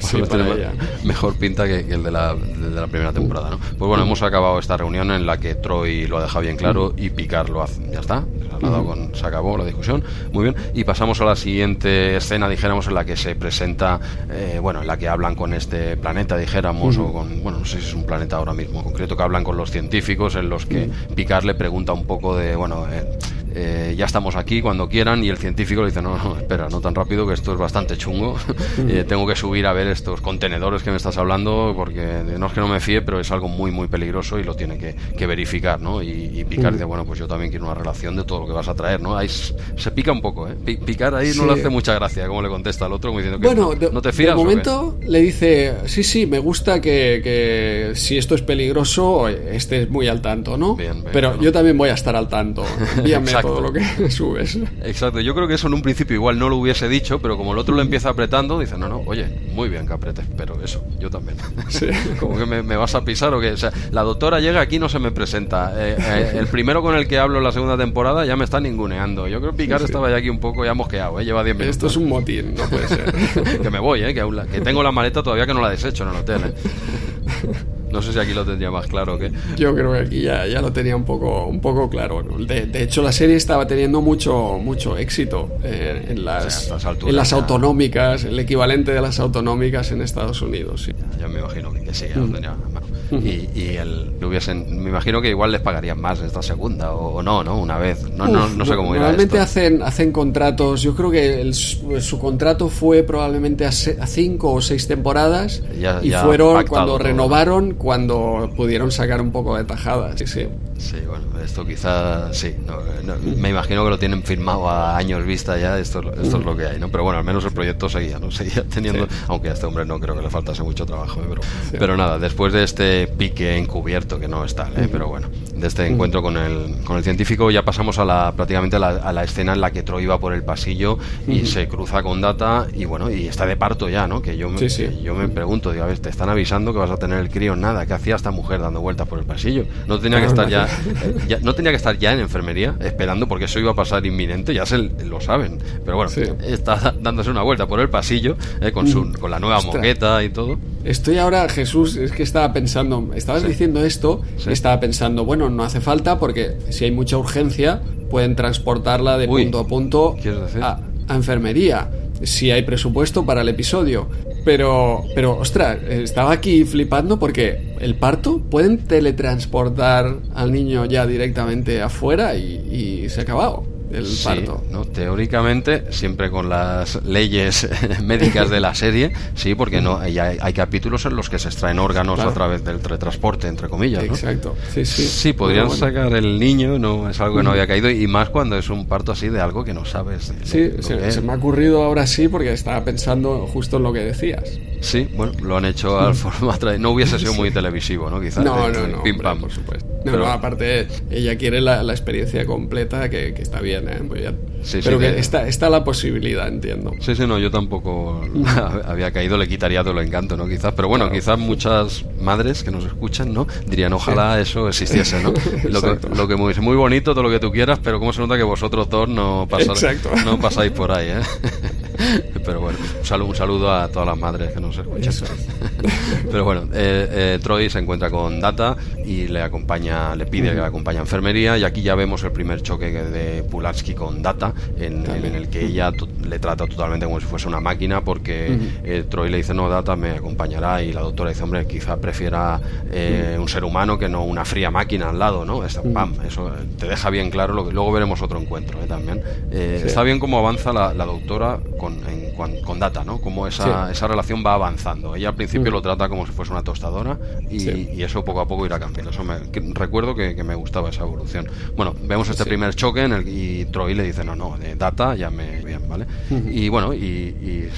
*laughs* mejor pinta que, el de la, de la, primera temporada, ¿no? Pues bueno, hemos acabado esta reunión en la que Troy lo ha dejado bien claro y Picard lo hace. Ya está. con, se acabó la discusión. Muy bien. Y pasamos a la siguiente escena, dijéramos, en la que se presenta, eh, bueno, en la que hablan con este planeta, dijéramos, o con, bueno, no sé si es un planeta ahora mismo concreto, que hablan con los científicos, en los que Picard le pregunta un poco de, bueno, eh, eh, ya estamos aquí cuando quieran y el científico le dice, no, no, espera, no tan rápido que esto es bastante chungo, *laughs* eh, tengo que subir a ver estos contenedores que me estás hablando porque no es que no me fíe, pero es algo muy, muy peligroso y lo tiene que, verificar, ¿no? Y, Picar dice, bueno, pues yo también quiero una relación de todo lo que vas a traer, ¿no? Ahí se pica un poco, ¿eh? Picar ahí no le hace mucha gracia, como le contesta al otro, como diciendo que bueno, no, te fías. De momento le dice, sí, sí, me gusta que, que, si esto es peligroso estés muy al tanto, ¿no? pero yo también voy a estar al tanto. *laughs* Envíame todo lo que *laughs* subes. Exacto, yo creo que eso en un principio igual no lo hubiese dicho, pero como el otro lo empieza apretando, dice, no, no, oye, muy bien que apretes, pero eso, yo también. *laughs* *laughs* como que me, vas a pisar o que, o sea, la doctora llega aquí no se me presenta. Eh, eh, el primero con el que hablo en la segunda temporada ya me está ninguneando. Yo creo que Picar estaba ya aquí un poco ya mosqueado, ¿eh? lleva 10 minutos. Esto es un motín, no puede ser. que me voy, ¿eh? que, que tengo la maleta todavía que no la desecho en el hotel. ¿eh? No sé si aquí lo tendría más claro que. Yo creo que aquí ya, ya lo tenía un poco, un poco claro. De, de, hecho, la serie estaba teniendo mucho, mucho éxito eh, en, las, en las autonómicas, el equivalente de las autonómicas en Estados Unidos. Sí. Ya, me imagino que, sí, ya lo tenía. y, el, hubiesen, me imagino que igual les pagarían más esta segunda o, no, ¿no? Una vez, no, no, no, sé cómo irá Normalmente hacen hacen contratos, yo creo que su contrato fue probablemente a, cinco o seis temporadas y fueron cuando renovaron, cuando pudieron sacar un poco de tajadas, sí, sí. Sí, bueno, esto quizás sí. me imagino que lo tienen firmado a años vista ya. Esto, esto es lo que hay, ¿no? Pero bueno, al menos el proyecto seguía, ¿no? *laughs* Seguía teniendo. Aunque a este hombre no creo que le faltase mucho trabajo, ¿eh? pero, pero nada, después de este pique encubierto, que no es tal, ¿eh? Pero bueno, de este encuentro con el, con el científico, ya pasamos a la prácticamente a la, escena en la que Troy va por el pasillo y se cruza con Data y bueno, y está de parto ya, ¿no? Que yo, me, yo me pregunto, digo, a ver, te están avisando que vas a tener el crío, nada. ¿Qué hacía esta mujer dando vueltas por el pasillo? No tenía que estar ya no tenía que estar ya en enfermería esperando porque eso iba a pasar inminente, ya se lo saben. Pero bueno, está dándose una vuelta por el pasillo eh, con, su, con la nueva moqueta y todo. Estoy ahora, Jesús, es que estaba pensando, estabas diciendo esto, estaba pensando, bueno, no hace falta porque si hay mucha urgencia pueden transportarla de punto a punto a, a enfermería si hay presupuesto para el episodio. Pero, pero, ostras, estaba aquí flipando porque el parto pueden teletransportar al niño ya directamente afuera y, y se ha acabado el parto. ¿no? Teóricamente, siempre con las leyes *laughs* médicas de la serie, sí, porque no hay, hay, capítulos en los que se extraen órganos a través del transporte, entre comillas. Exacto, sí, sí. Sí, podrían sacar el niño, no es algo que no había caído, y más cuando es un parto así de algo que no sabes. sí, se, me ha ocurrido ahora sí, porque estaba pensando justo en lo que decías. Sí, bueno, lo han hecho al formato. No hubiese sido muy televisivo, ¿no? Quizás. No, no, no. Pim, pam. por supuesto. pero... aparte, ella quiere la, experiencia completa, que, que está bien ¿eh? Pues pero que está, está la posibilidad, entiendo. Sí, sí, no, yo tampoco *laughs* había caído, le quitaría todo el encanto, ¿no? Quizás, pero bueno, quizás muchas madres que nos escuchan, ¿no? Dirían, ojalá eso existiese, ¿no? *laughs* lo, que, lo que muy, muy bonito, todo lo que tú quieras, pero cómo se nota que vosotros dos no, no pasáis por ahí, ¿eh? *laughs* *laughs* Pero bueno, un saludo, un saludo, a todas las madres que nos escuchan. *laughs* Pero bueno, eh, eh, Troy se encuentra con Data y le acompaña, le pide que le acompañe a enfermería y aquí ya vemos el primer choque de Pulaski con Data en, el que ella le trata totalmente como si fuese una máquina porque eh, Troy le dice no, Data me acompañará y la doctora dice hombre, quizá prefiera un ser humano que no una fría máquina al lado, ¿no? Eso, eso te deja bien claro, lo que, luego veremos otro encuentro también. Está bien cómo avanza la, la doctora con con, Data, ¿no? Cómo esa, esa relación va avanzando. Ella al principio lo trata como si fuese una tostadora y, eso poco a poco irá cambiando. Eso me, recuerdo que, me gustaba esa evolución. Bueno, vemos este primer choque en el y Troy le dice, no, no, de Data ya me bien, ¿vale? Y bueno, y,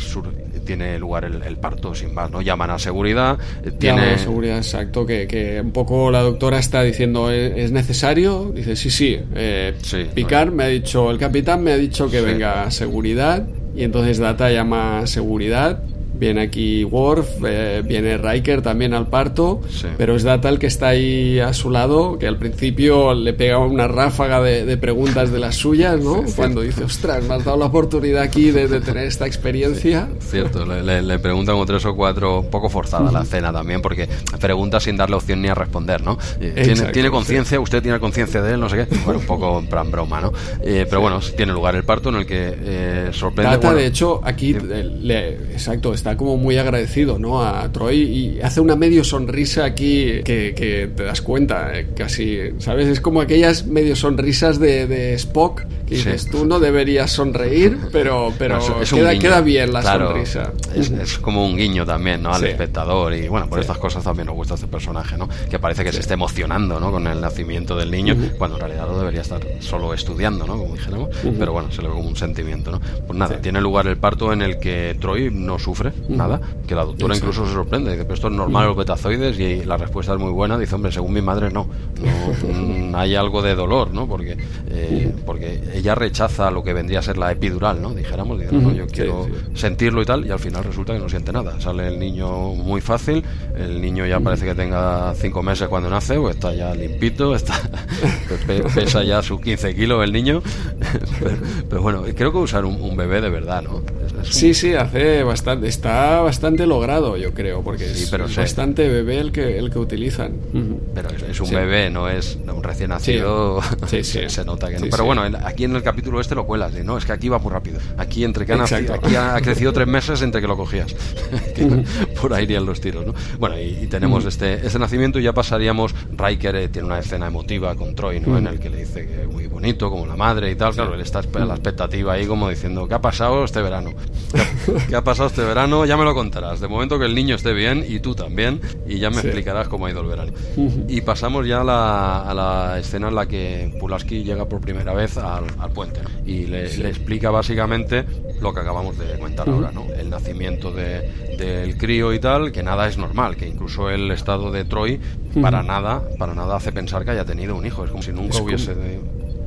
tiene lugar el, parto sin más, ¿no? Llaman a seguridad, eh, tiene... seguridad, exacto, que, un poco la doctora está diciendo, ¿es, necesario? Dice, sí, sí, eh, Picard me ha dicho, el capitán me ha dicho que venga a seguridad y entonces Data llama seguridad Viene aquí Worf, eh, viene Riker también al parto, pero es Data el que está ahí a su lado, que al principio le pega una ráfaga de, preguntas de las suyas, ¿no? Cuando dice, ostras, me has dado la oportunidad aquí de, tener esta experiencia. Cierto, le, le, preguntan como tres o cuatro, un poco forzada la cena también, porque pregunta sin darle opción ni a responder, ¿no? ¿Tiene, conciencia? ¿Usted tiene conciencia de él? No sé qué. Bueno, un poco en plan broma, ¿no? Eh, pero bueno, tiene lugar el parto en el que eh, sorprende. Data, de hecho, aquí, le, exacto, está como muy agradecido ¿no? a Troy y hace una medio sonrisa aquí que, te das cuenta, eh, casi, ¿sabes? Es como aquellas medio sonrisas de, Spock que dices, tú no deberías sonreír, pero, *laughs* pero queda, queda, bien la sonrisa. Es, como un guiño también ¿no? al espectador y bueno, por estas cosas también nos gusta este personaje, ¿no? que parece que se esté emocionando ¿no? con el nacimiento del niño, cuando en realidad lo debería estar solo estudiando, ¿no? como dijéramos, pero bueno, se le ve como un sentimiento. ¿no? Pues nada, tiene lugar el parto en el que Troy no sufre, nada, que la doctora incluso se sorprende, dice, pero esto es normal los betazoides y la respuesta es muy buena, dice, hombre, según mi madre no, no *laughs* hay algo de dolor, ¿no? Porque, eh, porque ella rechaza lo que vendría a ser la epidural, ¿no? Dijéramos, dice, no, yo quiero sentirlo y tal, y al final resulta que no siente nada, sale el niño muy fácil, el niño ya parece que tenga cinco meses cuando nace, o está ya limpito, está pesa ya sus 15 kilos el niño, *laughs* pero, bueno, creo que usar un, bebé de verdad, ¿no? Sí, sí, hace bastante, está bastante logrado, yo creo, porque es, bastante bebé el que, el que utilizan. Pero es, un bebé, no es un recién nacido. Sí, *laughs* se nota que no. pero bueno, aquí en el capítulo este lo cuelas, ¿no? Es que aquí va muy rápido. Aquí entre que ha nacido, aquí ha, crecido tres meses entre que lo cogías. *laughs* Por ahí irían los tiros, ¿no? Bueno, y, tenemos este, este nacimiento y ya pasaríamos. Riker eh, tiene una escena emotiva con Troy, ¿no? En el que le dice que muy bonito, como la madre y tal. Claro, él está a la expectativa ahí como diciendo, ¿qué ha pasado este verano? ¿Qué ha, *laughs* pasado este verano? Ya me lo contarás. De momento que el niño esté bien y tú también, y ya me explicarás cómo ha ido el verano. Y pasamos ya a la, a la, escena en la que Pulaski llega por primera vez al, puente y le, explica básicamente lo que acabamos de comentar ahora, ¿no? El nacimiento de, del crío y tal, que nada es normal, que incluso el estado de Troy para nada, para nada hace pensar que haya tenido un hijo. Es como si nunca hubiese...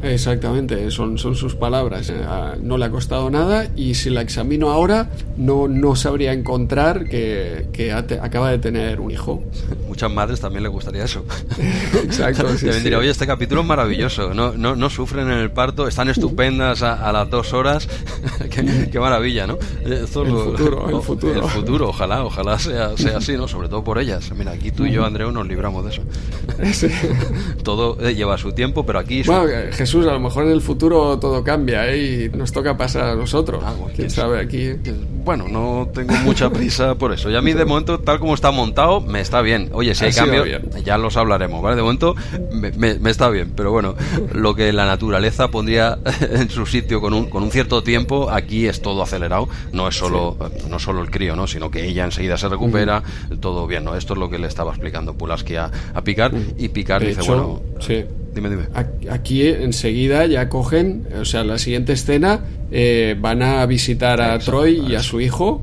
Exactamente, son, son sus palabras. Eh, no le ha costado nada y si la examino ahora no, no sabría encontrar que, que acaba de tener un hijo. *laughs* Muchas madres también le gustaría eso. *laughs* Exacto. *laughs* Sí, Te oye, este capítulo es maravilloso, no, no, no sufren en el parto, están estupendas a, las dos horas. qué, maravilla, ¿no? el, futuro, el futuro. El futuro, ojalá, ojalá sea, sea así, ¿no? Sobre todo por ellas. Mira, aquí tú y yo, Andreu, nos libramos de eso. Todo eh, lleva su tiempo, pero aquí... Bueno, Jesús a lo mejor en el futuro todo cambia ¿eh? y nos toca pasar a nosotros. Ah, ¿Quién sabe aquí? Bueno, no tengo mucha prisa por eso. Y a mí de momento, tal como está montado, me está bien. Oye, si hay cambios, ya los hablaremos, ¿vale? De momento me, está bien, pero bueno, lo que la naturaleza pondría *laughs* en su sitio con un, con un cierto tiempo, aquí es todo acelerado. No es solo, no solo el crío, ¿no? Sino que ella enseguida se recupera, todo bien, ¿no? Esto es lo que le estaba explicando Pulaski a, a Picar y Picar dice, bueno... Sí Dime, dime. Aquí enseguida ya cogen, o sea, la siguiente escena eh, van a visitar a Troy y a su hijo.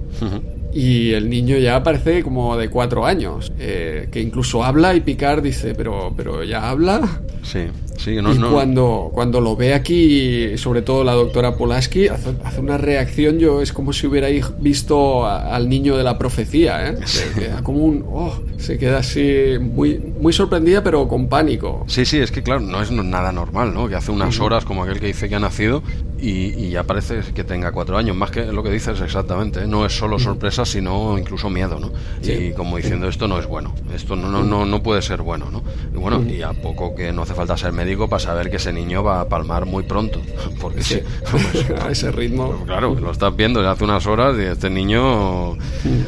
Y el niño ya parece como de cuatro años, eh, que incluso habla y Picard dice, pero, pero ya habla. Sí, sí, no, y Cuando, cuando lo ve aquí, sobre todo la doctora Polaski, hace, una reacción, yo es como si hubiera visto al niño de la profecía, ¿eh? Se queda como un... Oh, se queda así muy, muy sorprendida pero con pánico. Sí, sí, es que claro, no es nada normal, ¿no? Que hace unas horas como aquel que dice que ha nacido y, ya parece que tenga cuatro años. Más que lo que dices exactamente, ¿eh? no es solo sorpresa, sino incluso miedo, ¿no? Y como diciendo, esto no es bueno, esto no, no, no, no puede ser bueno, ¿no? Y bueno, y a poco que no hace falta ser médico para saber que ese niño va a palmar muy pronto. *laughs* Porque sí, *laughs* a ese ritmo. Pues claro, lo estás viendo hace unas horas y este niño,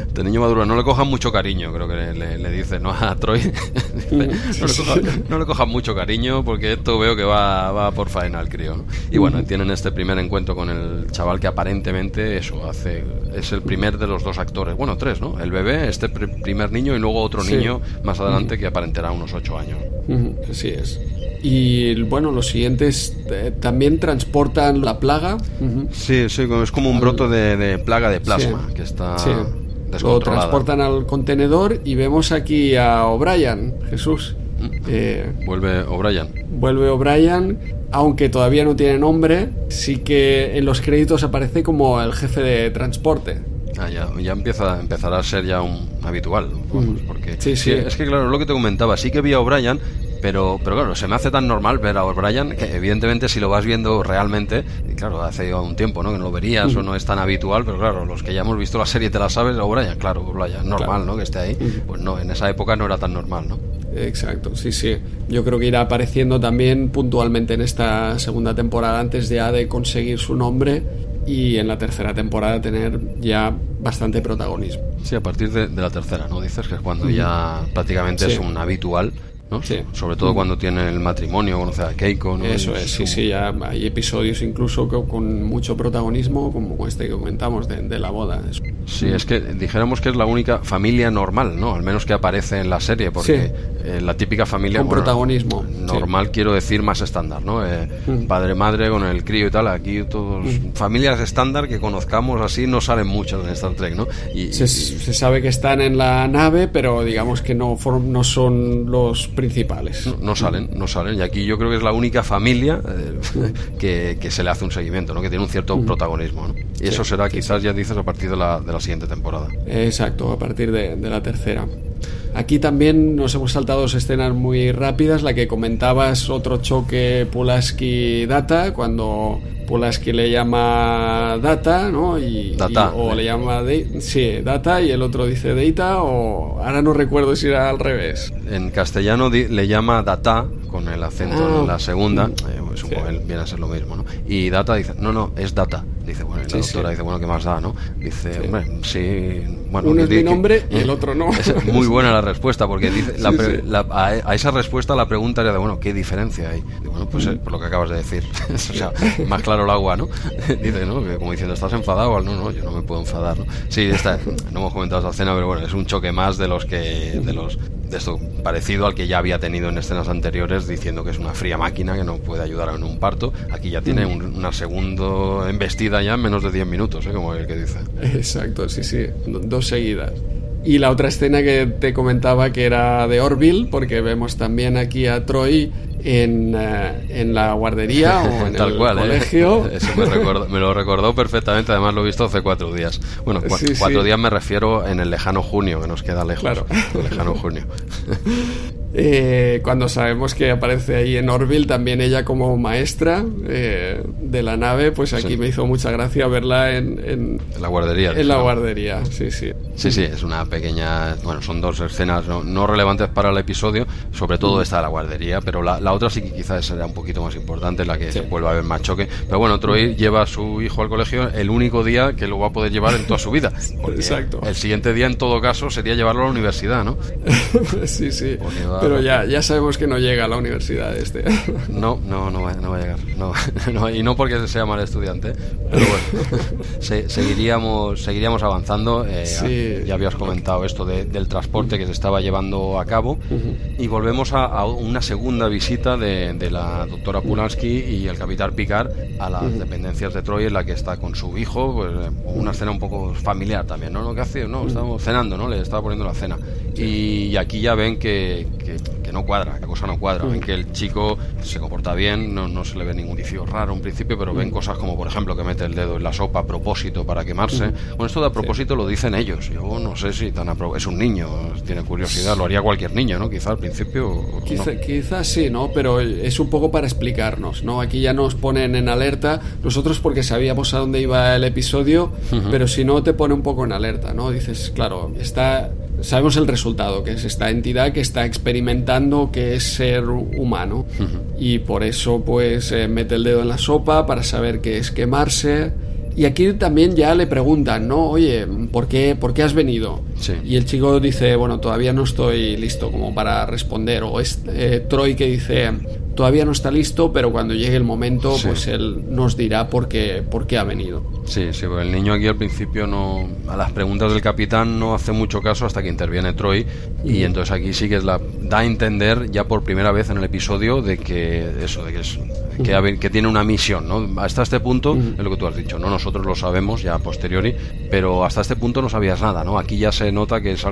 este niño maduro, no le cojan mucho cariño, creo que le, le, dice, ¿no? *laughs* A Troy, no, le cojan, mucho cariño porque esto veo que va, va por faena al crío, Y bueno, tienen este primer encuentro con el chaval que aparentemente eso hace es el primer de los dos actores, bueno, tres, ¿no? El bebé, este primer niño y luego otro niño más adelante que aparentará unos ocho años. Así es. Y bueno, los siguientes eh, también transportan la plaga. Sí, sí, es como un broto de, plaga de plasma que está sí. Lo transportan al contenedor y vemos aquí a O'Brien, Jesús. Mm. Eh, vuelve O'Brien. Vuelve O'Brien, aunque todavía no tiene nombre, sí que en los créditos aparece como el jefe de transporte. Ah, ya, ya empieza, empezará a ser ya un habitual. porque sí, sí. Es que, claro, lo que te comentaba, sí que vi a O'Brien, pero, pero claro, se me hace tan normal ver a O'Brien que evidentemente si lo vas viendo realmente, y claro, hace un tiempo ¿no? que no lo verías o no es tan habitual, pero claro, los que ya hemos visto la serie te la sabes, O'Brien, claro, O'Brien, normal, ¿no? Que esté ahí. Pues no, en esa época no era tan normal, ¿no? Exacto, sí, sí. Yo creo que irá apareciendo también puntualmente en esta segunda temporada antes ya de conseguir su nombre y en la tercera temporada tener ya bastante protagonismo. Sí, a partir de, la tercera, ¿no? Dices que es cuando ya prácticamente es un habitual sobre todo cuando tiene el matrimonio, conoce a Keiko, Eso es, sí, sí, ya hay episodios incluso con mucho protagonismo, como este que comentamos de, la boda. Sí, es que dijéramos que es la única familia normal, ¿no? Al menos que aparece en la serie, porque eh, la típica familia... Con protagonismo. Normal, quiero decir, más estándar, ¿no? Eh, padre, madre, con el crío y tal, aquí todos... Familias estándar que conozcamos así no salen muchas en Star Trek, ¿no? Y, se, sabe que están en la nave, pero digamos que no, no son los principales. No, salen, no salen. Y aquí yo creo que es la única familia eh, *laughs* que, se le hace un seguimiento, ¿no? que tiene un cierto protagonismo. ¿no? Y eso será quizás, ya dices, a partir de la, de la siguiente temporada. Exacto, a partir de, la tercera. Aquí también nos hemos saltado dos escenas muy rápidas. La que comentabas, otro choque Pulaski-Data, cuando Pulaski le llama Data, ¿no? Y, data. o le llama sí, Data y el otro dice Data, o ahora no recuerdo si era al revés. En castellano le llama Data con el acento en la segunda, eh, supongo que viene a ser lo mismo, ¿no? Y Data dice, no, no, es Data. Dice, bueno, y la doctora dice, bueno, ¿qué más da, no? Dice, hombre, sí, bueno... Uno es mi nombre y el otro no. Es muy buena la respuesta, porque dice, a, esa respuesta la pregunta era de, bueno, ¿qué diferencia hay? bueno, pues eh, por lo que acabas de decir. *laughs* o sea, más claro el agua, ¿no? *laughs* dice, ¿no? como diciendo, ¿estás enfadado? No, no, yo no me puedo enfadar, ¿no? Sí, está, no hemos comentado esta escena, pero bueno, es un choque más de los que... de los de esto parecido al que ya había tenido en escenas anteriores diciendo que es una fría máquina que no puede ayudar en un parto. Aquí ya tiene una segunda embestida ya en menos de 10 minutos ¿eh? como el que dice. Exacto sí sí dos seguidas. Y la otra escena que te comentaba que era de Orville, porque vemos también aquí a Troy en, eh, en la guardería o en *laughs* el ¿eh? colegio. *laughs* Eso me, lo recordó perfectamente, además lo he visto hace cuatro días. Bueno, cuatro días me refiero en el lejano junio, que nos queda lejos. Claro. El lejano junio. *laughs* Eh, cuando sabemos que aparece ahí en Orville también ella como maestra de la nave, pues aquí me hizo mucha gracia verla en, en, la guardería. En la guardería, sí, sí. Sí, sí, es una pequeña. Bueno, son dos escenas no, relevantes para el episodio, sobre todo esta de la guardería, pero la, la otra sí que quizás será un poquito más importante, la que se vuelva a ver más choque. Pero bueno, Troy lleva a su hijo al colegio el único día que lo va a poder llevar en toda su vida. *laughs* Exacto. El siguiente día, en todo caso, sería llevarlo a la universidad, ¿no? *laughs* sí, sí. Pero ya, ya sabemos que no llega a la universidad este. *laughs* no, no, no va, no va a llegar. No, *laughs* y no porque sea mal estudiante, pero bueno, *laughs* seguiríamos, seguiríamos avanzando. Eh, ya habías comentado esto del transporte que se estaba llevando a cabo y volvemos a una segunda visita de, la doctora Pulansky y el capitán Picard a las dependencias de Troy en la que está con su hijo, pues, eh, una escena un poco familiar también, ¿no? ¿no? ¿Qué hace? No, estamos cenando, ¿no? Le estaba poniendo la cena. Y, aquí ya ven que, que, good. No cuadra, que cosa no cuadra. Ven que el chico se comporta bien, no, no se le ve ningún vicio raro en principio, pero ven cosas como, por ejemplo, que mete el dedo en la sopa a propósito para quemarse. Bueno, esto de a propósito lo dicen ellos. Yo no sé si tan es un niño, tiene curiosidad, lo haría cualquier niño, ¿no? Quizá al principio. Quizás sí, ¿no? Pero es un poco para explicarnos, ¿no? Aquí ya nos ponen en alerta, nosotros porque sabíamos a dónde iba el episodio, pero si no te pone un poco en alerta, ¿no? Dices, claro, está sabemos el resultado, que es esta entidad que está experimentando que es ser humano. Y por eso, pues, eh, mete el dedo en la sopa para saber qué es quemarse. Y aquí también ya le preguntan, ¿no? Oye, ¿por qué, ¿por qué has venido? Y el chico dice, bueno, todavía no estoy listo como para responder. O es eh, Troy que dice, todavía no está listo, pero cuando llegue el momento, pues él nos dirá por qué, por qué ha venido. Sí, sí, porque el niño aquí al principio no, a las preguntas del capitán no hace mucho caso hasta que interviene Troy y entonces aquí sí que es la, da a entender ya por primera vez en el episodio de que eso, de que es que, que, tiene una misión, ¿no? Hasta este punto, es lo que tú has dicho, ¿no? Nosotros lo sabemos ya a posteriori, pero hasta este punto no sabías nada, ¿no? Aquí ya se nota que, es,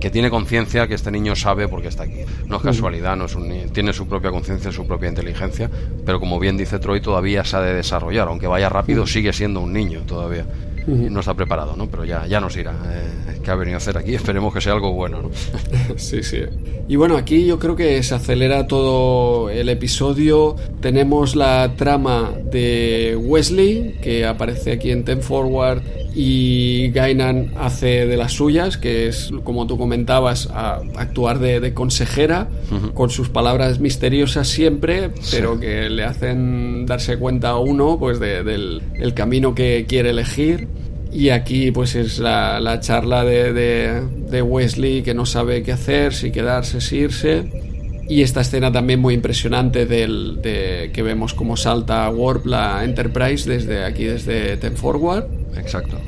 que tiene conciencia, que este niño sabe por qué está aquí. No es casualidad, no es un, tiene su propia conciencia, su propia inteligencia, pero como bien dice Troy, todavía se ha de desarrollar, aunque vaya rápido, sigue siendo un niño todavía. No está preparado, ¿no? Pero ya, ya nos irá. Eh, ¿Qué ha venido a hacer aquí? *laughs* Esperemos que sea algo bueno, ¿no? *laughs* sí, sí. Y bueno, aquí yo creo que se acelera todo el episodio. Tenemos la trama de Wesley, que aparece aquí en Ten Forward y Gainan hace de las suyas, que es, como tú comentabas, actuar de, consejera, con sus palabras misteriosas siempre, pero que le hacen darse cuenta a uno pues del el camino que quiere elegir. Y aquí pues es la, charla de, de, Wesley que no sabe qué hacer, si quedarse, si irse. Y esta escena también muy impresionante del, de que vemos cómo salta Warp la Enterprise desde aquí, desde Ten Forward. Exacto.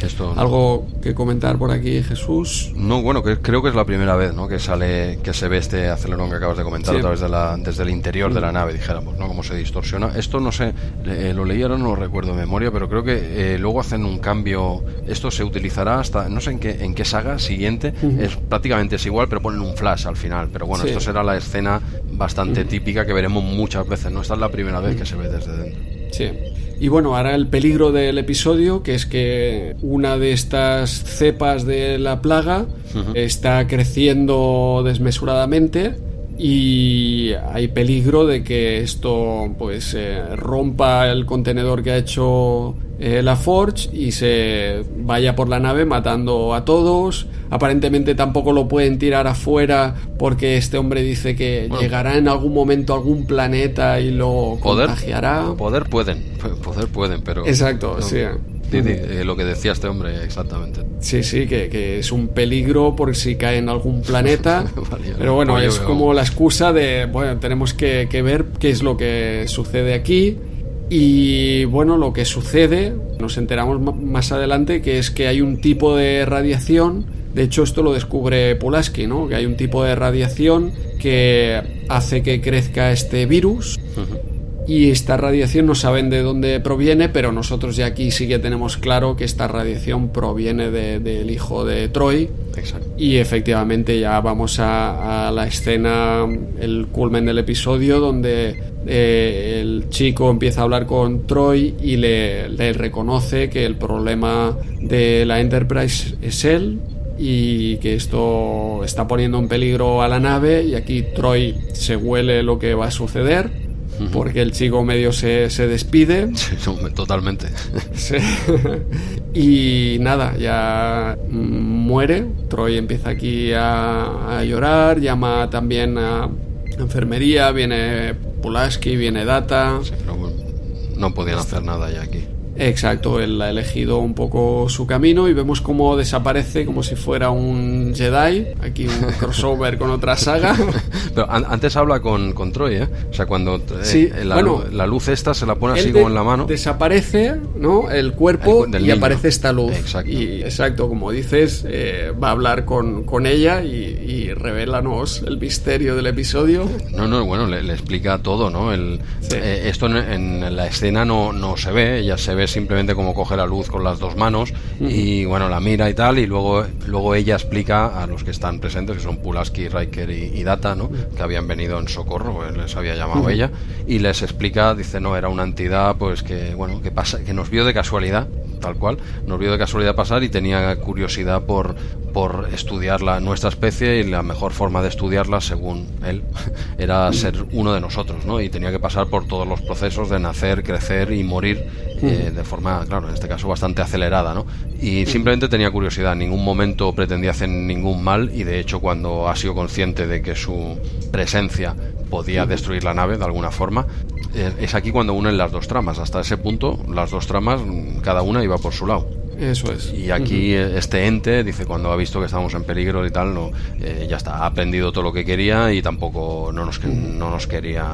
Esto, ¿Algo que comentar por aquí, Jesús? No, bueno, que creo que es la primera vez ¿no? que sale, que se ve este acelerón que acabas de comentar a través de la, desde el interior de la nave, dijéramos, ¿no? Cómo se distorsiona. Esto no sé, eh, lo leí ahora, no lo recuerdo de memoria, pero creo que eh, luego hacen un cambio. Esto se utilizará hasta, no sé en qué, en qué saga siguiente, es prácticamente es igual, pero ponen un flash al final. Pero bueno, esto será la escena bastante típica que veremos muchas veces, ¿no? Esta es la primera vez que se ve desde dentro. Sí. Y bueno, ahora el peligro del episodio, que es que una de estas cepas de la plaga está creciendo desmesuradamente y hay peligro de que esto pues eh, rompa el contenedor que ha hecho eh, la Forge y se vaya por la nave matando a todos. Aparentemente tampoco lo pueden tirar afuera porque este hombre dice que llegará en algún momento a algún planeta y lo contagiará. Poder pueden, *laughs* poder pueden, pero... Exacto, sí. Eh, lo que decía este hombre, exactamente. Sí, sí, que, es un peligro por si cae en algún planeta. *laughs* pero bueno, es como la excusa de, bueno, tenemos que, ver qué es lo que sucede aquí. Y bueno, lo que sucede, nos enteramos más adelante, que es que hay un tipo de radiación, de hecho esto lo descubre Pulaski, ¿no? Que hay un tipo de radiación que hace que crezca este virus y esta radiación no saben de dónde proviene, pero nosotros ya aquí sí que tenemos claro que esta radiación proviene del hijo de Troy. Y efectivamente ya vamos a, la escena, el culmen del episodio, donde eh, el chico empieza a hablar con Troy y le, le reconoce que el problema de la Enterprise es él, y que esto está poniendo en peligro a la nave y aquí Troy se huele lo que va a suceder porque el chico medio se, se despide. *laughs* totalmente. y nada, ya muere. Troy empieza aquí a, a llorar, llama también a enfermería, viene Pulaski, viene Data. no podían hacer nada ya aquí. Exacto, él ha elegido un poco su camino y vemos cómo desaparece como si fuera un Jedi, aquí un *laughs* crossover con otra saga. *laughs* Pero antes habla con, con, Troy, ¿eh? O sea, cuando eh, la, la, luz esta se la pone así como en la mano. Desaparece, ¿no? El cuerpo y aparece esta luz. Exacto. Y exacto, como dices, eh, va a hablar con, con ella y, y revelanos el misterio del episodio. No, no, bueno, le, explica todo, ¿no? El, eh, esto en, en, la escena no, no se ve, ya se ve simplemente como coge la luz con las dos manos y bueno, la mira y tal, y luego, luego ella explica a los que están presentes, que son Pulaski, Riker y, Data, ¿no? que habían venido en socorro, pues les había llamado ella, y les explica, dice, no, era una entidad pues que, bueno, que, pasa, que nos vio de casualidad, tal cual, nos vio de casualidad pasar y tenía curiosidad por, por estudiar la, nuestra especie y la mejor forma de estudiarla, según él, *laughs* era ser uno de nosotros, ¿no? Y tenía que pasar por todos los procesos de nacer, crecer y morir eh, de forma, claro, en este caso bastante acelerada, ¿no? Y simplemente tenía curiosidad, en ningún momento pretendía hacer ningún mal y de hecho cuando ha sido consciente de que su presencia podía destruir la nave de alguna forma, eh, es aquí cuando unen las dos tramas. Hasta ese punto, las dos tramas, cada una iba por su lado. Eso es. Y aquí este ente dice cuando ha visto que estamos en peligro y tal, no, eh, ya está, ha aprendido todo lo que quería y tampoco no nos, no nos quería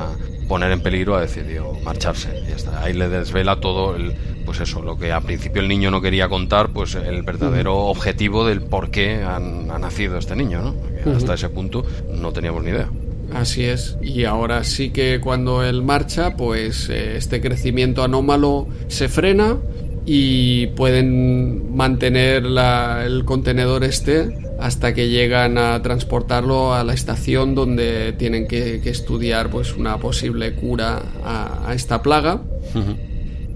poner en peligro, ha decidido marcharse. Y está. Ahí le desvela todo el, pues eso, lo que a principio el niño no quería contar, pues el verdadero objetivo del por qué ha nacido este niño, ¿no? hasta ese punto no teníamos ni idea. Así es, y ahora sí que cuando él marcha, pues eh, este crecimiento anómalo se frena y pueden mantener el contenedor este hasta que llegan a transportarlo a la estación donde tienen que, estudiar pues una posible cura a, esta plaga.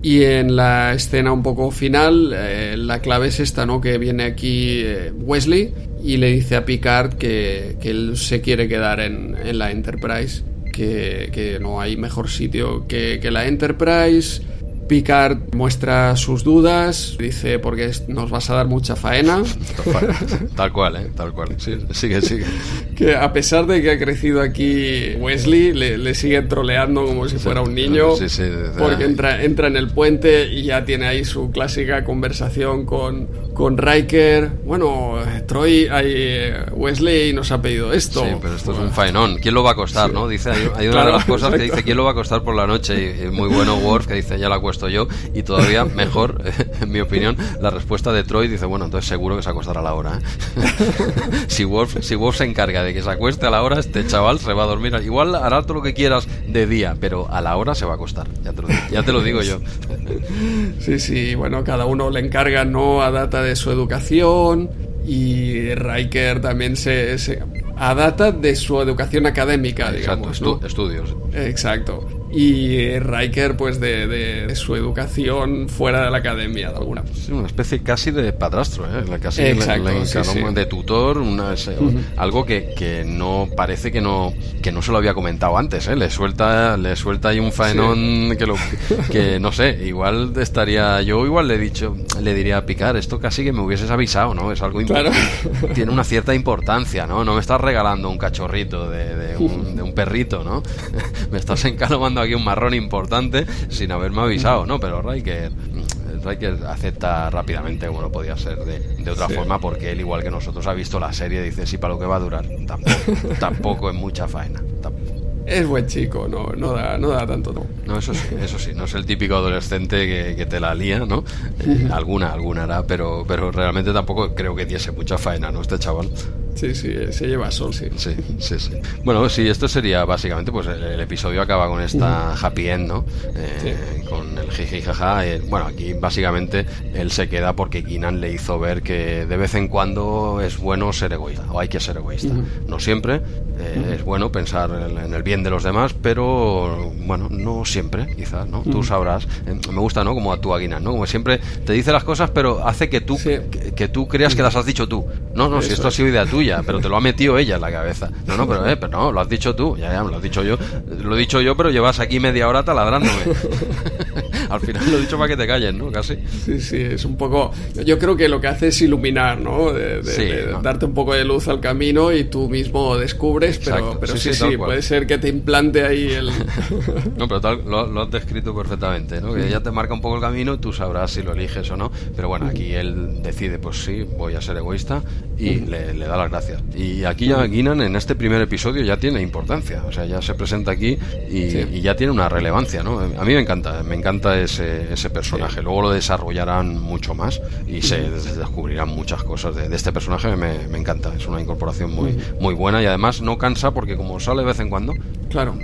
Y en la escena un poco final, eh, la clave es esta, ¿no? Que viene aquí eh, Wesley y le dice a Picard que, él se quiere quedar en, la Enterprise, que, no hay mejor sitio que, que la Enterprise Picard muestra sus dudas, dice porque nos vas a dar mucha faena. *laughs* Tal cual, ¿eh? Tal cual. sigue, sigue. Que a pesar de que ha crecido aquí Wesley, le, le sigue troleando como si fuera un niño. Sí, sí, porque entra, entra en el puente y ya tiene ahí su clásica conversación con, con Riker. Bueno, Troy, hay, Wesley nos ha pedido esto. Sí, pero esto es un faenón. ¿Quién lo va a costar, no? Dice, hay, una *laughs* de las cosas que dice, ¿quién lo va a costar por la noche? Y, muy bueno Worf que dice, ya la cuesta yo. Y todavía *laughs* mejor, *laughs* en mi opinión, la respuesta de Troy dice, bueno, entonces seguro que se acostará a la hora. ¿eh? si, Wolf, si Wolf se encarga de que se acueste a la hora, este chaval se va a dormir. Igual hará todo lo que quieras de día, pero a la hora se va a acostar. Ya te lo, ya te lo digo yo. sí, sí, bueno, cada uno le encarga no a data de su educación y Riker también se, a data de su educación académica, digamos. estudios. Exacto. Y Riker pues de, su educación fuera de la academia de alguna sí, una especie casi de padrastro ¿eh? casi Exacto, de tutor una, algo que, que, no parece que no que no se lo había comentado antes ¿eh? le suelta le suelta ahí un faenón que lo *laughs* que no sé igual estaría yo igual le he dicho le diría a Picar esto casi que me hubieses avisado no es algo importante *laughs* tiene una cierta importancia no no me estás regalando un cachorrito de, de, un, de un perrito no *laughs* me estás encalomando aquí un marrón importante sin haberme avisado, ¿no? Pero Riker, Riker acepta rápidamente como no podía ser de, otra forma porque él, igual que nosotros, ha visto la serie y dice, sí, para lo que va a durar, tampoco, *laughs* tampoco es mucha faena. Es buen chico, no, no, da, no da tanto. No. no, eso sí, eso sí, no es el típico adolescente que, te la lía, ¿no? *laughs* Eh, alguna, alguna hará, pero, pero realmente tampoco creo que diese mucha faena, ¿no? Este chaval. Sí, sí, se lleva sol, sí. Sí, sí, sí. Bueno, sí, esto sería básicamente, pues el, episodio acaba con esta happy end, ¿no? Eh, con el jiji jaja. Eh, bueno, aquí básicamente él se queda porque Kinan le hizo ver que de vez en cuando es bueno ser egoísta, o hay que ser egoísta. No siempre, eh, es bueno pensar en, el bien de los demás, pero bueno, no siempre, quizás, ¿no? Tú sabrás. me gusta, ¿no? Como actúa Kinan, ¿no? Como siempre te dice las cosas, pero hace que tú, que, tú creas que las has dicho tú. No, no, si esto ha sido idea tuya pero te lo ha metido ella en la cabeza. No, no, pero, eh, pero no, lo has dicho tú, ya, ya, lo has dicho yo. Lo he dicho yo, pero llevas aquí media hora taladrándome. *laughs* Al final lo he dicho para que te calles, ¿no? Casi. Sí, sí, es un poco... Yo creo que lo que hace es iluminar, ¿no? De, darte un poco de luz al camino y tú mismo descubres, pero, pero sí, sí, puede ser que te implante ahí el... *laughs* no, pero tal, lo, has descrito perfectamente, ¿no? Que ella te marca un poco el camino, tú sabrás si lo eliges o no, pero bueno, aquí él decide, pues sí, voy a ser egoísta y le, le da las gracias y aquí ya Guinan en este primer episodio ya tiene importancia, o sea, ya se presenta aquí y, ya tiene una relevancia, ¿no? A mí me encanta, me encanta ese, ese personaje. Luego lo desarrollarán mucho más y se descubrirán muchas cosas de, este personaje. Me, me, encanta, es una incorporación muy, muy buena y además no cansa porque como sale de vez en cuando, claro,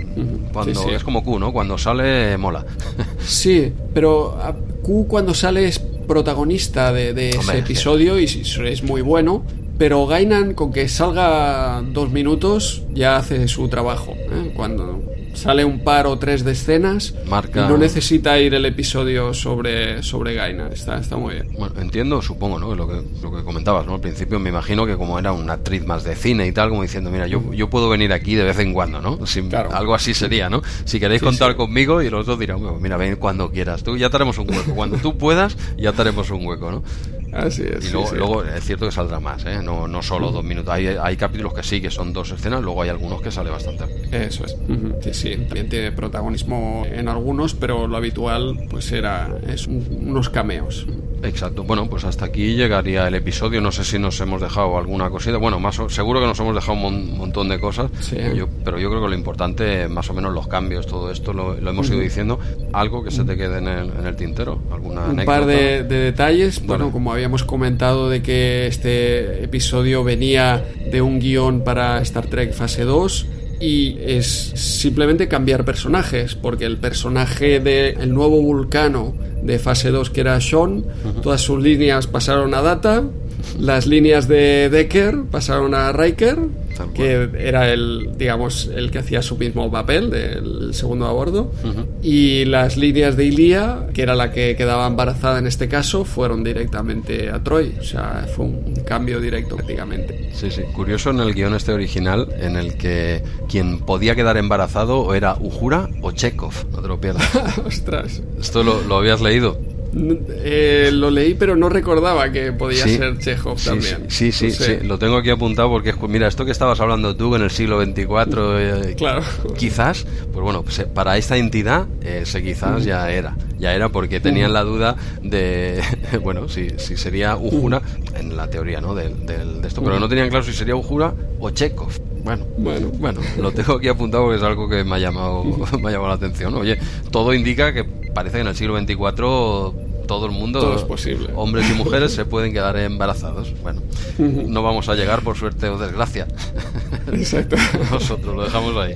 cuando es como Q, ¿no? Cuando sale mola. *laughs* Sí, pero Q cuando sale es protagonista de, ese episodio y es muy bueno pero Gainan, con que salga dos minutos, ya hace su trabajo. ¿eh? Cuando sale un par o tres de escenas, no necesita ir el episodio sobre, sobre Gainan. Está, está muy bien. Bueno, entiendo, supongo, ¿no? Lo que, lo que comentabas, ¿no? Al principio me imagino que como era una actriz más de cine y tal, como diciendo, mira, yo, yo puedo venir aquí de vez en cuando, ¿no? Algo así sería, ¿no? Si queréis contar conmigo y los dos dirán, mira, ven cuando quieras. Tú ya tenemos un hueco. Cuando tú puedas, ya tenemos un hueco, ¿no? Así es. Y luego, es cierto que saldrá más, ¿eh? no, no solo dos minutos. Hay, hay capítulos que sí, que son dos escenas, luego hay algunos que sale bastante. Eso es. Sí, sí. También tiene protagonismo en algunos, pero lo habitual pues era es unos cameos. Exacto. Bueno, pues hasta aquí llegaría el episodio. No sé si nos hemos dejado alguna cosita. Bueno, más seguro que nos hemos dejado un montón de cosas. pero yo creo que lo importante, más o menos los cambios, todo esto lo, hemos ido diciendo. Algo que se te quede en el, tintero. ¿Alguna un par de, detalles. Bueno, como habíamos comentado de que este episodio venía de un guion para Star Trek Fase 2 y es simplemente cambiar personajes, porque el personaje del nuevo vulcano de fase 2 que era Sean, todas sus líneas pasaron a Data, las líneas de Decker pasaron a Riker, que era el, digamos, el que hacía su mismo papel del segundo a bordo, y las líneas de Ilia, que era la que quedaba embarazada en este caso, fueron directamente a Troy, o sea, fue un, cambio directo prácticamente. Sí, sí, curioso en el guion este original, en el que quien podía quedar embarazado o era Uhura o Chekhov, no te lo pierdas. Ostras. ¿Esto lo, lo habías leído? Eh, lo leí, pero no recordaba que podía ser Chekhov también. Sí, sí, sí, lo tengo aquí apuntado porque, mira, esto que estabas hablando tú en el siglo XXIV, eh, claro. quizás, pues bueno, pues, eh, para esta entidad, ese quizás ya era, ya era porque tenían la duda de, *laughs* bueno, si, si sería Ujura, en la teoría, ¿no? De, de esto, pero no tenían claro si sería Ujura o Chekhov. Bueno, bueno, bueno, lo tengo aquí apuntado porque es algo que me ha llamado, *laughs* me ha llamado la atención. Oye, todo indica que parece que en el siglo XXIV todo el mundo, es posible. hombres y mujeres, se pueden quedar embarazados. Bueno, no vamos a llegar por suerte o desgracia. Exacto. *laughs* Nosotros lo dejamos ahí.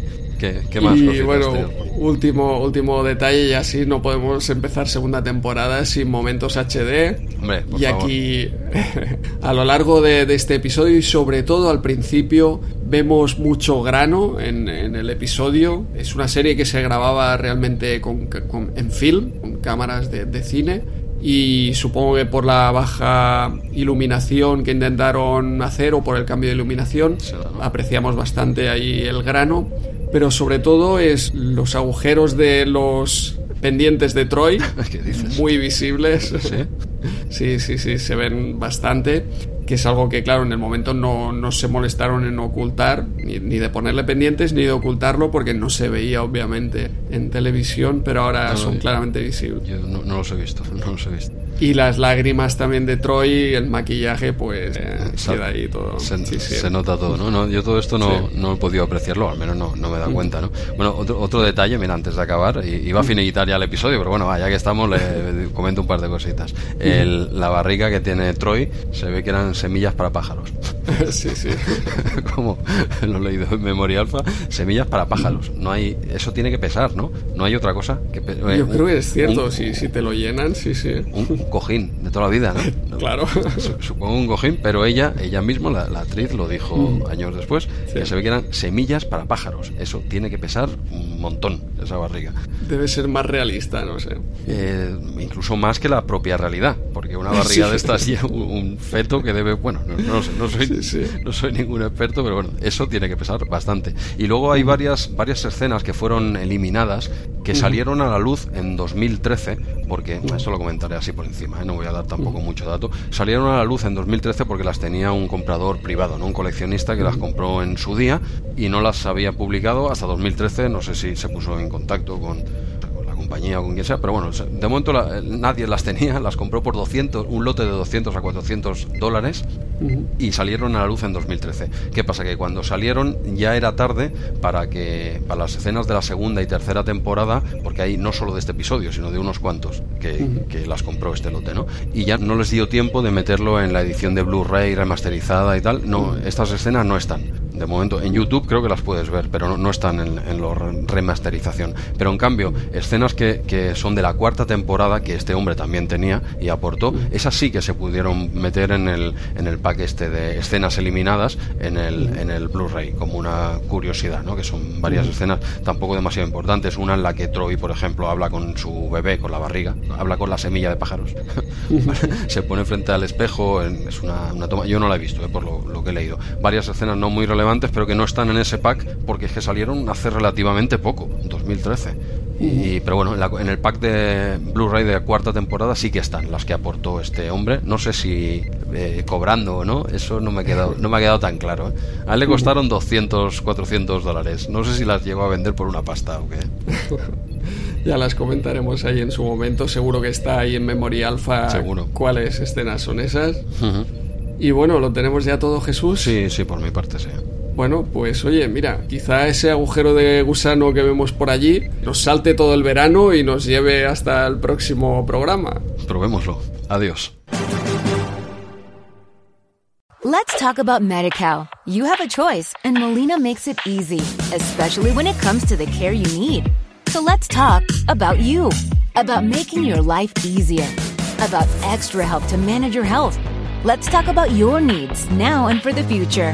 ¿Qué, más? Y bueno, último, último detalle, y así no podemos empezar segunda temporada sin momentos HD. Hombre, y aquí, *laughs* a lo largo de, este episodio y sobre todo al principio, vemos mucho grano en, el episodio. Es una serie que se grababa realmente con, en film, con cámaras de, de cine y supongo que por la baja iluminación que intentaron hacer o por el cambio de iluminación apreciamos bastante ahí el grano pero sobre todo es los agujeros de los pendientes de Troy *laughs* muy visibles. Sí sí sí se ven bastante que es algo que, claro, en el momento no, no se molestaron en ocultar, ni, de ponerle pendientes, ni de ocultarlo, porque no se veía, obviamente, en televisión, pero ahora son claramente visibles. Yo no, los he visto, no los he visto. Y las lágrimas también de Troy, el maquillaje, pues eh, queda ahí todo. Se, nota todo, ¿no? Yo todo esto no, no he podido apreciarlo, al menos no, no me da mm. cuenta, ¿no? Bueno, otro, otro detalle, mira, antes de acabar, iba a mm. finiquitar ya el episodio, pero bueno, ya que estamos, le *laughs* comento un par de cositas. El, la barriga que tiene Troy, se ve que eran semillas para pájaros. *laughs* sí, sí. *laughs* Como lo he leído en Memoria Alfa, semillas para pájaros. No hay, eso tiene que pesar, ¿no? No hay otra cosa que eh, Yo creo que es cierto, si, si te lo llenan, sí, sí. Un cojín de toda la vida, ¿no? *laughs* claro. Supongo un cojín, pero ella, ella misma, la, actriz, lo dijo mm. años después, que se ve que eran semillas para pájaros. Eso tiene que pesar un montón, esa barriga. Debe ser más realista, no sé. Eh, incluso más que la propia realidad, porque una barriga de estas un, feto que debe, bueno, no, no, soy, no soy ningún experto, pero bueno, eso tiene que pesar bastante. Y luego hay varias, varias escenas que fueron eliminadas que salieron a la luz en 2013, porque, esto lo comentaré así por encima, ¿eh? no voy a dar tampoco mucho dato, salieron a la luz en 2013 porque las tenía un comprador privado, ¿no? un coleccionista que las compró en su día y no las había publicado hasta 2013, no sé si se puso en contacto con compañía o con quien sea, pero bueno, de momento nadie las tenía, *laughs* las compró por 200, un lote de 200 a 400 dólares y salieron a la luz en 2013. ¿Qué pasa? Que cuando salieron ya era tarde para que para las escenas de la segunda y tercera temporada, porque hay no solo de este episodio, sino de unos cuantos que, que las compró este lote, ¿no? Y ya no les dio tiempo de meterlo en la edición de Blu-ray remasterizada y tal. No, estas escenas no están de momento. En YouTube creo que las puedes ver, pero no, están en, en la remasterización. Pero en cambio, escenas que, que, son de la cuarta temporada, que este hombre también tenía y aportó, esas sí que se pudieron meter en el, en el pack este de escenas eliminadas en el, en el Blu-ray, como una curiosidad, ¿no? que son varias escenas tampoco demasiado importantes. Una en la que Troy, por ejemplo, habla con su bebé, con la barriga, habla con la semilla de pájaros. *laughs* se pone frente al espejo, es una, una toma. Yo no la he visto, eh, por lo, lo que he leído. Varias escenas no muy relevantes pero que no están en ese pack porque es que salieron hace relativamente poco, 2013. Y, pero bueno, en, el pack de Blu-ray de cuarta temporada sí que están las que aportó este hombre. No sé si eh, cobrando o no, eso no me, ha quedado, no me ha quedado tan claro. ¿eh? A él le costaron 200, 400 dólares. No sé si las llegó a vender por una pasta o qué. *laughs* ya las comentaremos ahí en su momento. Seguro que está ahí en memoria alfa Seguro. cuáles escenas son esas. Y bueno, lo tenemos ya todo, Jesús. Sí, sí, por mi parte, sí. Bueno, pues oye, mira, quizá ese agujero de gusano que vemos por allí nos salte todo el verano y nos lleve hasta el próximo programa. Probémoslo. Adiós. Let's talk about MediCal. You have a choice and Molina makes it easy, especially when it comes to the care you need. So let's talk about you, about making your life easier, about extra help to manage your health. Let's talk about your needs now and for the future.